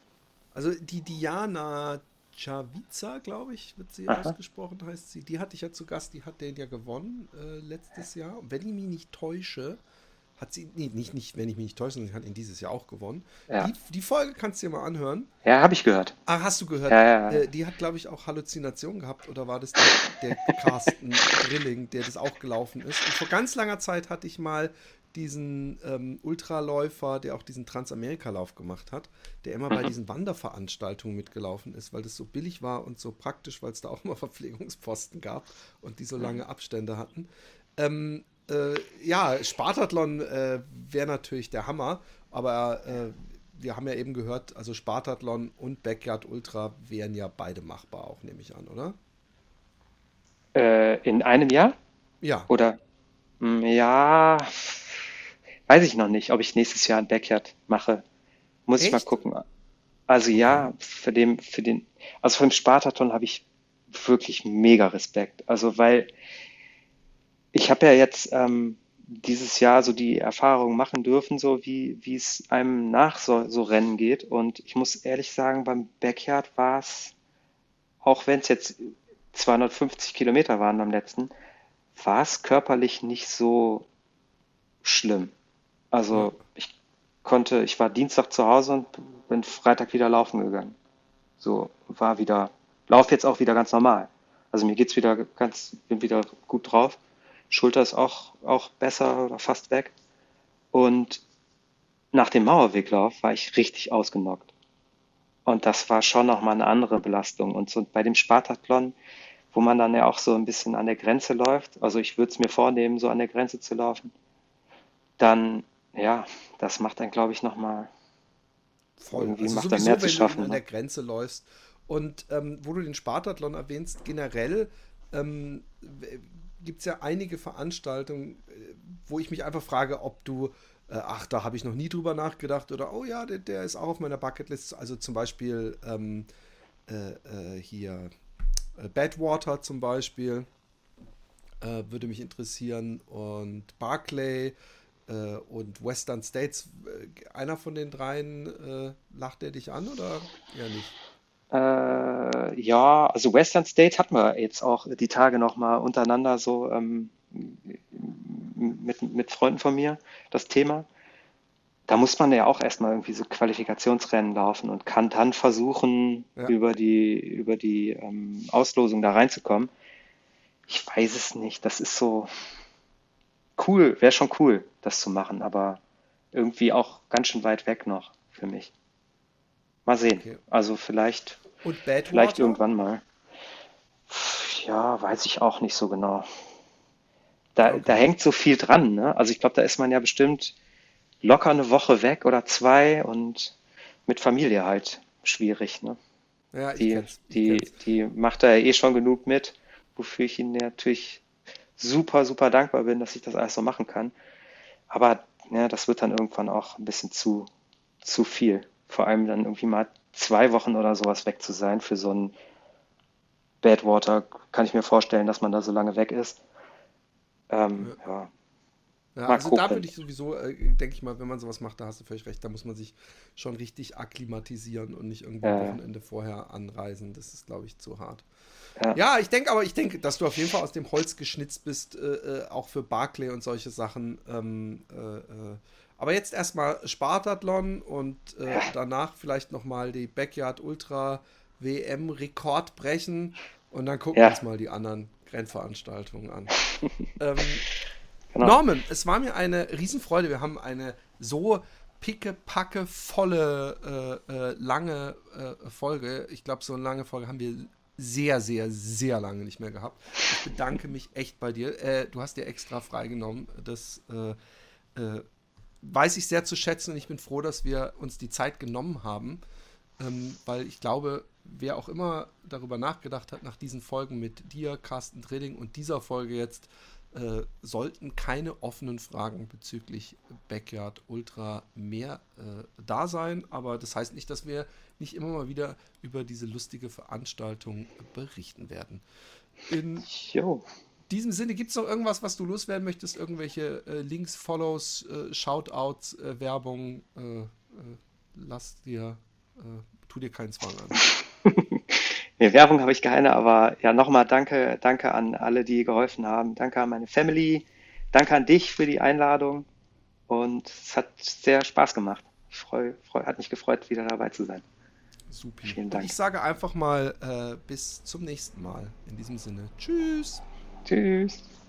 Also die Diana Chavica, glaube ich, wird sie Aha. ausgesprochen, heißt sie. Die hatte ich ja zu Gast, die hat den ja gewonnen äh, letztes Jahr. Und wenn ich mich nicht täusche, hat sie, nee, nicht, nicht, wenn ich mich nicht täusche, hat ihn dieses Jahr auch gewonnen. Ja. Die, die, Folge kannst du dir mal anhören. Ja, habe ich gehört. Ah, hast du gehört? Ja, ja, äh, die hat, glaube ich, auch Halluzinationen gehabt oder war das der, der Carsten Drilling, der das auch gelaufen ist? Und vor ganz langer Zeit hatte ich mal diesen ähm, Ultraläufer, der auch diesen Transamerika-Lauf gemacht hat, der immer mhm. bei diesen Wanderveranstaltungen mitgelaufen ist, weil das so billig war und so praktisch, weil es da auch immer Verpflegungsposten gab und die so mhm. lange Abstände hatten. Ähm, äh, ja, Spartathlon äh, wäre natürlich der Hammer, aber äh, wir haben ja eben gehört, also Spartathlon und Backyard Ultra wären ja beide machbar, auch nehme ich an, oder? Äh, in einem Jahr? Ja. Oder? Hm, ja, weiß ich noch nicht, ob ich nächstes Jahr ein Backyard mache. Muss Echt? ich mal gucken. Also ja, für den, für den, also für den Spartathlon habe ich wirklich mega Respekt. Also weil ich habe ja jetzt ähm, dieses Jahr so die Erfahrung machen dürfen, so wie, wie es einem nach so, so Rennen geht. Und ich muss ehrlich sagen, beim Backyard war es, auch wenn es jetzt 250 Kilometer waren am letzten, war es körperlich nicht so schlimm. Also ich konnte, ich war Dienstag zu Hause und bin Freitag wieder laufen gegangen. So war wieder, lauf jetzt auch wieder ganz normal. Also mir geht's wieder ganz, bin wieder gut drauf. Schulter ist auch, auch besser oder fast weg. Und nach dem Mauerweglauf war ich richtig ausgenockt. Und das war schon nochmal eine andere Belastung. Und so bei dem Spartathlon, wo man dann ja auch so ein bisschen an der Grenze läuft, also ich würde es mir vornehmen, so an der Grenze zu laufen, dann, ja, das macht dann, glaube ich, nochmal Voll. Irgendwie also macht sowieso, mehr zu schaffen. Wenn du an ne? der Grenze läufst. Und ähm, wo du den Spartathlon erwähnst, generell, ähm, gibt es ja einige Veranstaltungen, äh, wo ich mich einfach frage, ob du, äh, ach, da habe ich noch nie drüber nachgedacht oder, oh ja, der, der ist auch auf meiner Bucketlist. Also zum Beispiel ähm, äh, äh hier äh, Badwater zum Beispiel äh, würde mich interessieren und Barclay und Western States. einer von den dreien lacht der dich an oder eher nicht? Äh, ja, also Western States hatten wir jetzt auch die Tage nochmal untereinander so ähm, mit, mit Freunden von mir das Thema. Da muss man ja auch erstmal irgendwie so Qualifikationsrennen laufen und kann dann versuchen, ja. über die, über die ähm, Auslosung da reinzukommen. Ich weiß es nicht. Das ist so cool, wäre schon cool, das zu machen, aber irgendwie auch ganz schön weit weg noch für mich. Mal sehen. Okay. Also vielleicht, Und vielleicht irgendwann mal. Ja, weiß ich auch nicht so genau. Da, okay. da hängt so viel dran. Ne? Also ich glaube, da ist man ja bestimmt locker eine Woche weg oder zwei und mit Familie halt schwierig. Ne? Ja, die, kenn's, die, kenn's. die macht da ja eh schon genug mit, wofür ich ihnen natürlich super, super dankbar bin, dass ich das alles so machen kann. Aber ja, das wird dann irgendwann auch ein bisschen zu, zu viel. Vor allem dann irgendwie mal zwei Wochen oder sowas weg zu sein für so ein Badwater, kann ich mir vorstellen, dass man da so lange weg ist. Ähm, ja. ja. Ja, also da würde ich sowieso, äh, denke ich mal, wenn man sowas macht, da hast du völlig recht, da muss man sich schon richtig akklimatisieren und nicht irgendwie ein Wochenende vorher anreisen. Das ist, glaube ich, zu hart. Ja, ja ich denke aber, ich denke, dass du auf jeden Fall aus dem Holz geschnitzt bist, äh, äh auch für Barclay und solche Sachen. Ähm, äh, äh aber jetzt erstmal Spartathlon und äh, danach vielleicht nochmal die Backyard Ultra WM Rekord brechen und dann gucken ja. wir uns mal die anderen Rennveranstaltungen an. ähm, genau. Norman, es war mir eine Riesenfreude. Wir haben eine so pickepacke volle äh, äh, lange äh, Folge. Ich glaube, so eine lange Folge haben wir sehr, sehr, sehr lange nicht mehr gehabt. Ich bedanke mich echt bei dir. Äh, du hast dir extra freigenommen. Das äh, äh, weiß ich sehr zu schätzen und ich bin froh, dass wir uns die Zeit genommen haben, ähm, weil ich glaube, wer auch immer darüber nachgedacht hat, nach diesen Folgen mit dir, Carsten Drilling und dieser Folge jetzt, äh, sollten keine offenen Fragen bezüglich Backyard Ultra mehr äh, da sein. Aber das heißt nicht, dass wir nicht immer mal wieder über diese lustige Veranstaltung berichten werden. In jo. Diesem Sinne, gibt es noch irgendwas, was du loswerden möchtest? Irgendwelche äh, Links, Follows, äh, Shoutouts, äh, Werbung? Äh, lass dir, tu dir keinen Zwang an. Nee, Werbung habe ich keine, aber ja, nochmal danke, danke an alle, die geholfen haben. Danke an meine Family. Danke an dich für die Einladung. Und es hat sehr Spaß gemacht. Ich freu, freu, hat mich gefreut, wieder dabei zu sein. Super. Vielen Dank. Und ich sage einfach mal äh, bis zum nächsten Mal. In diesem Sinne. Tschüss. Tschüss.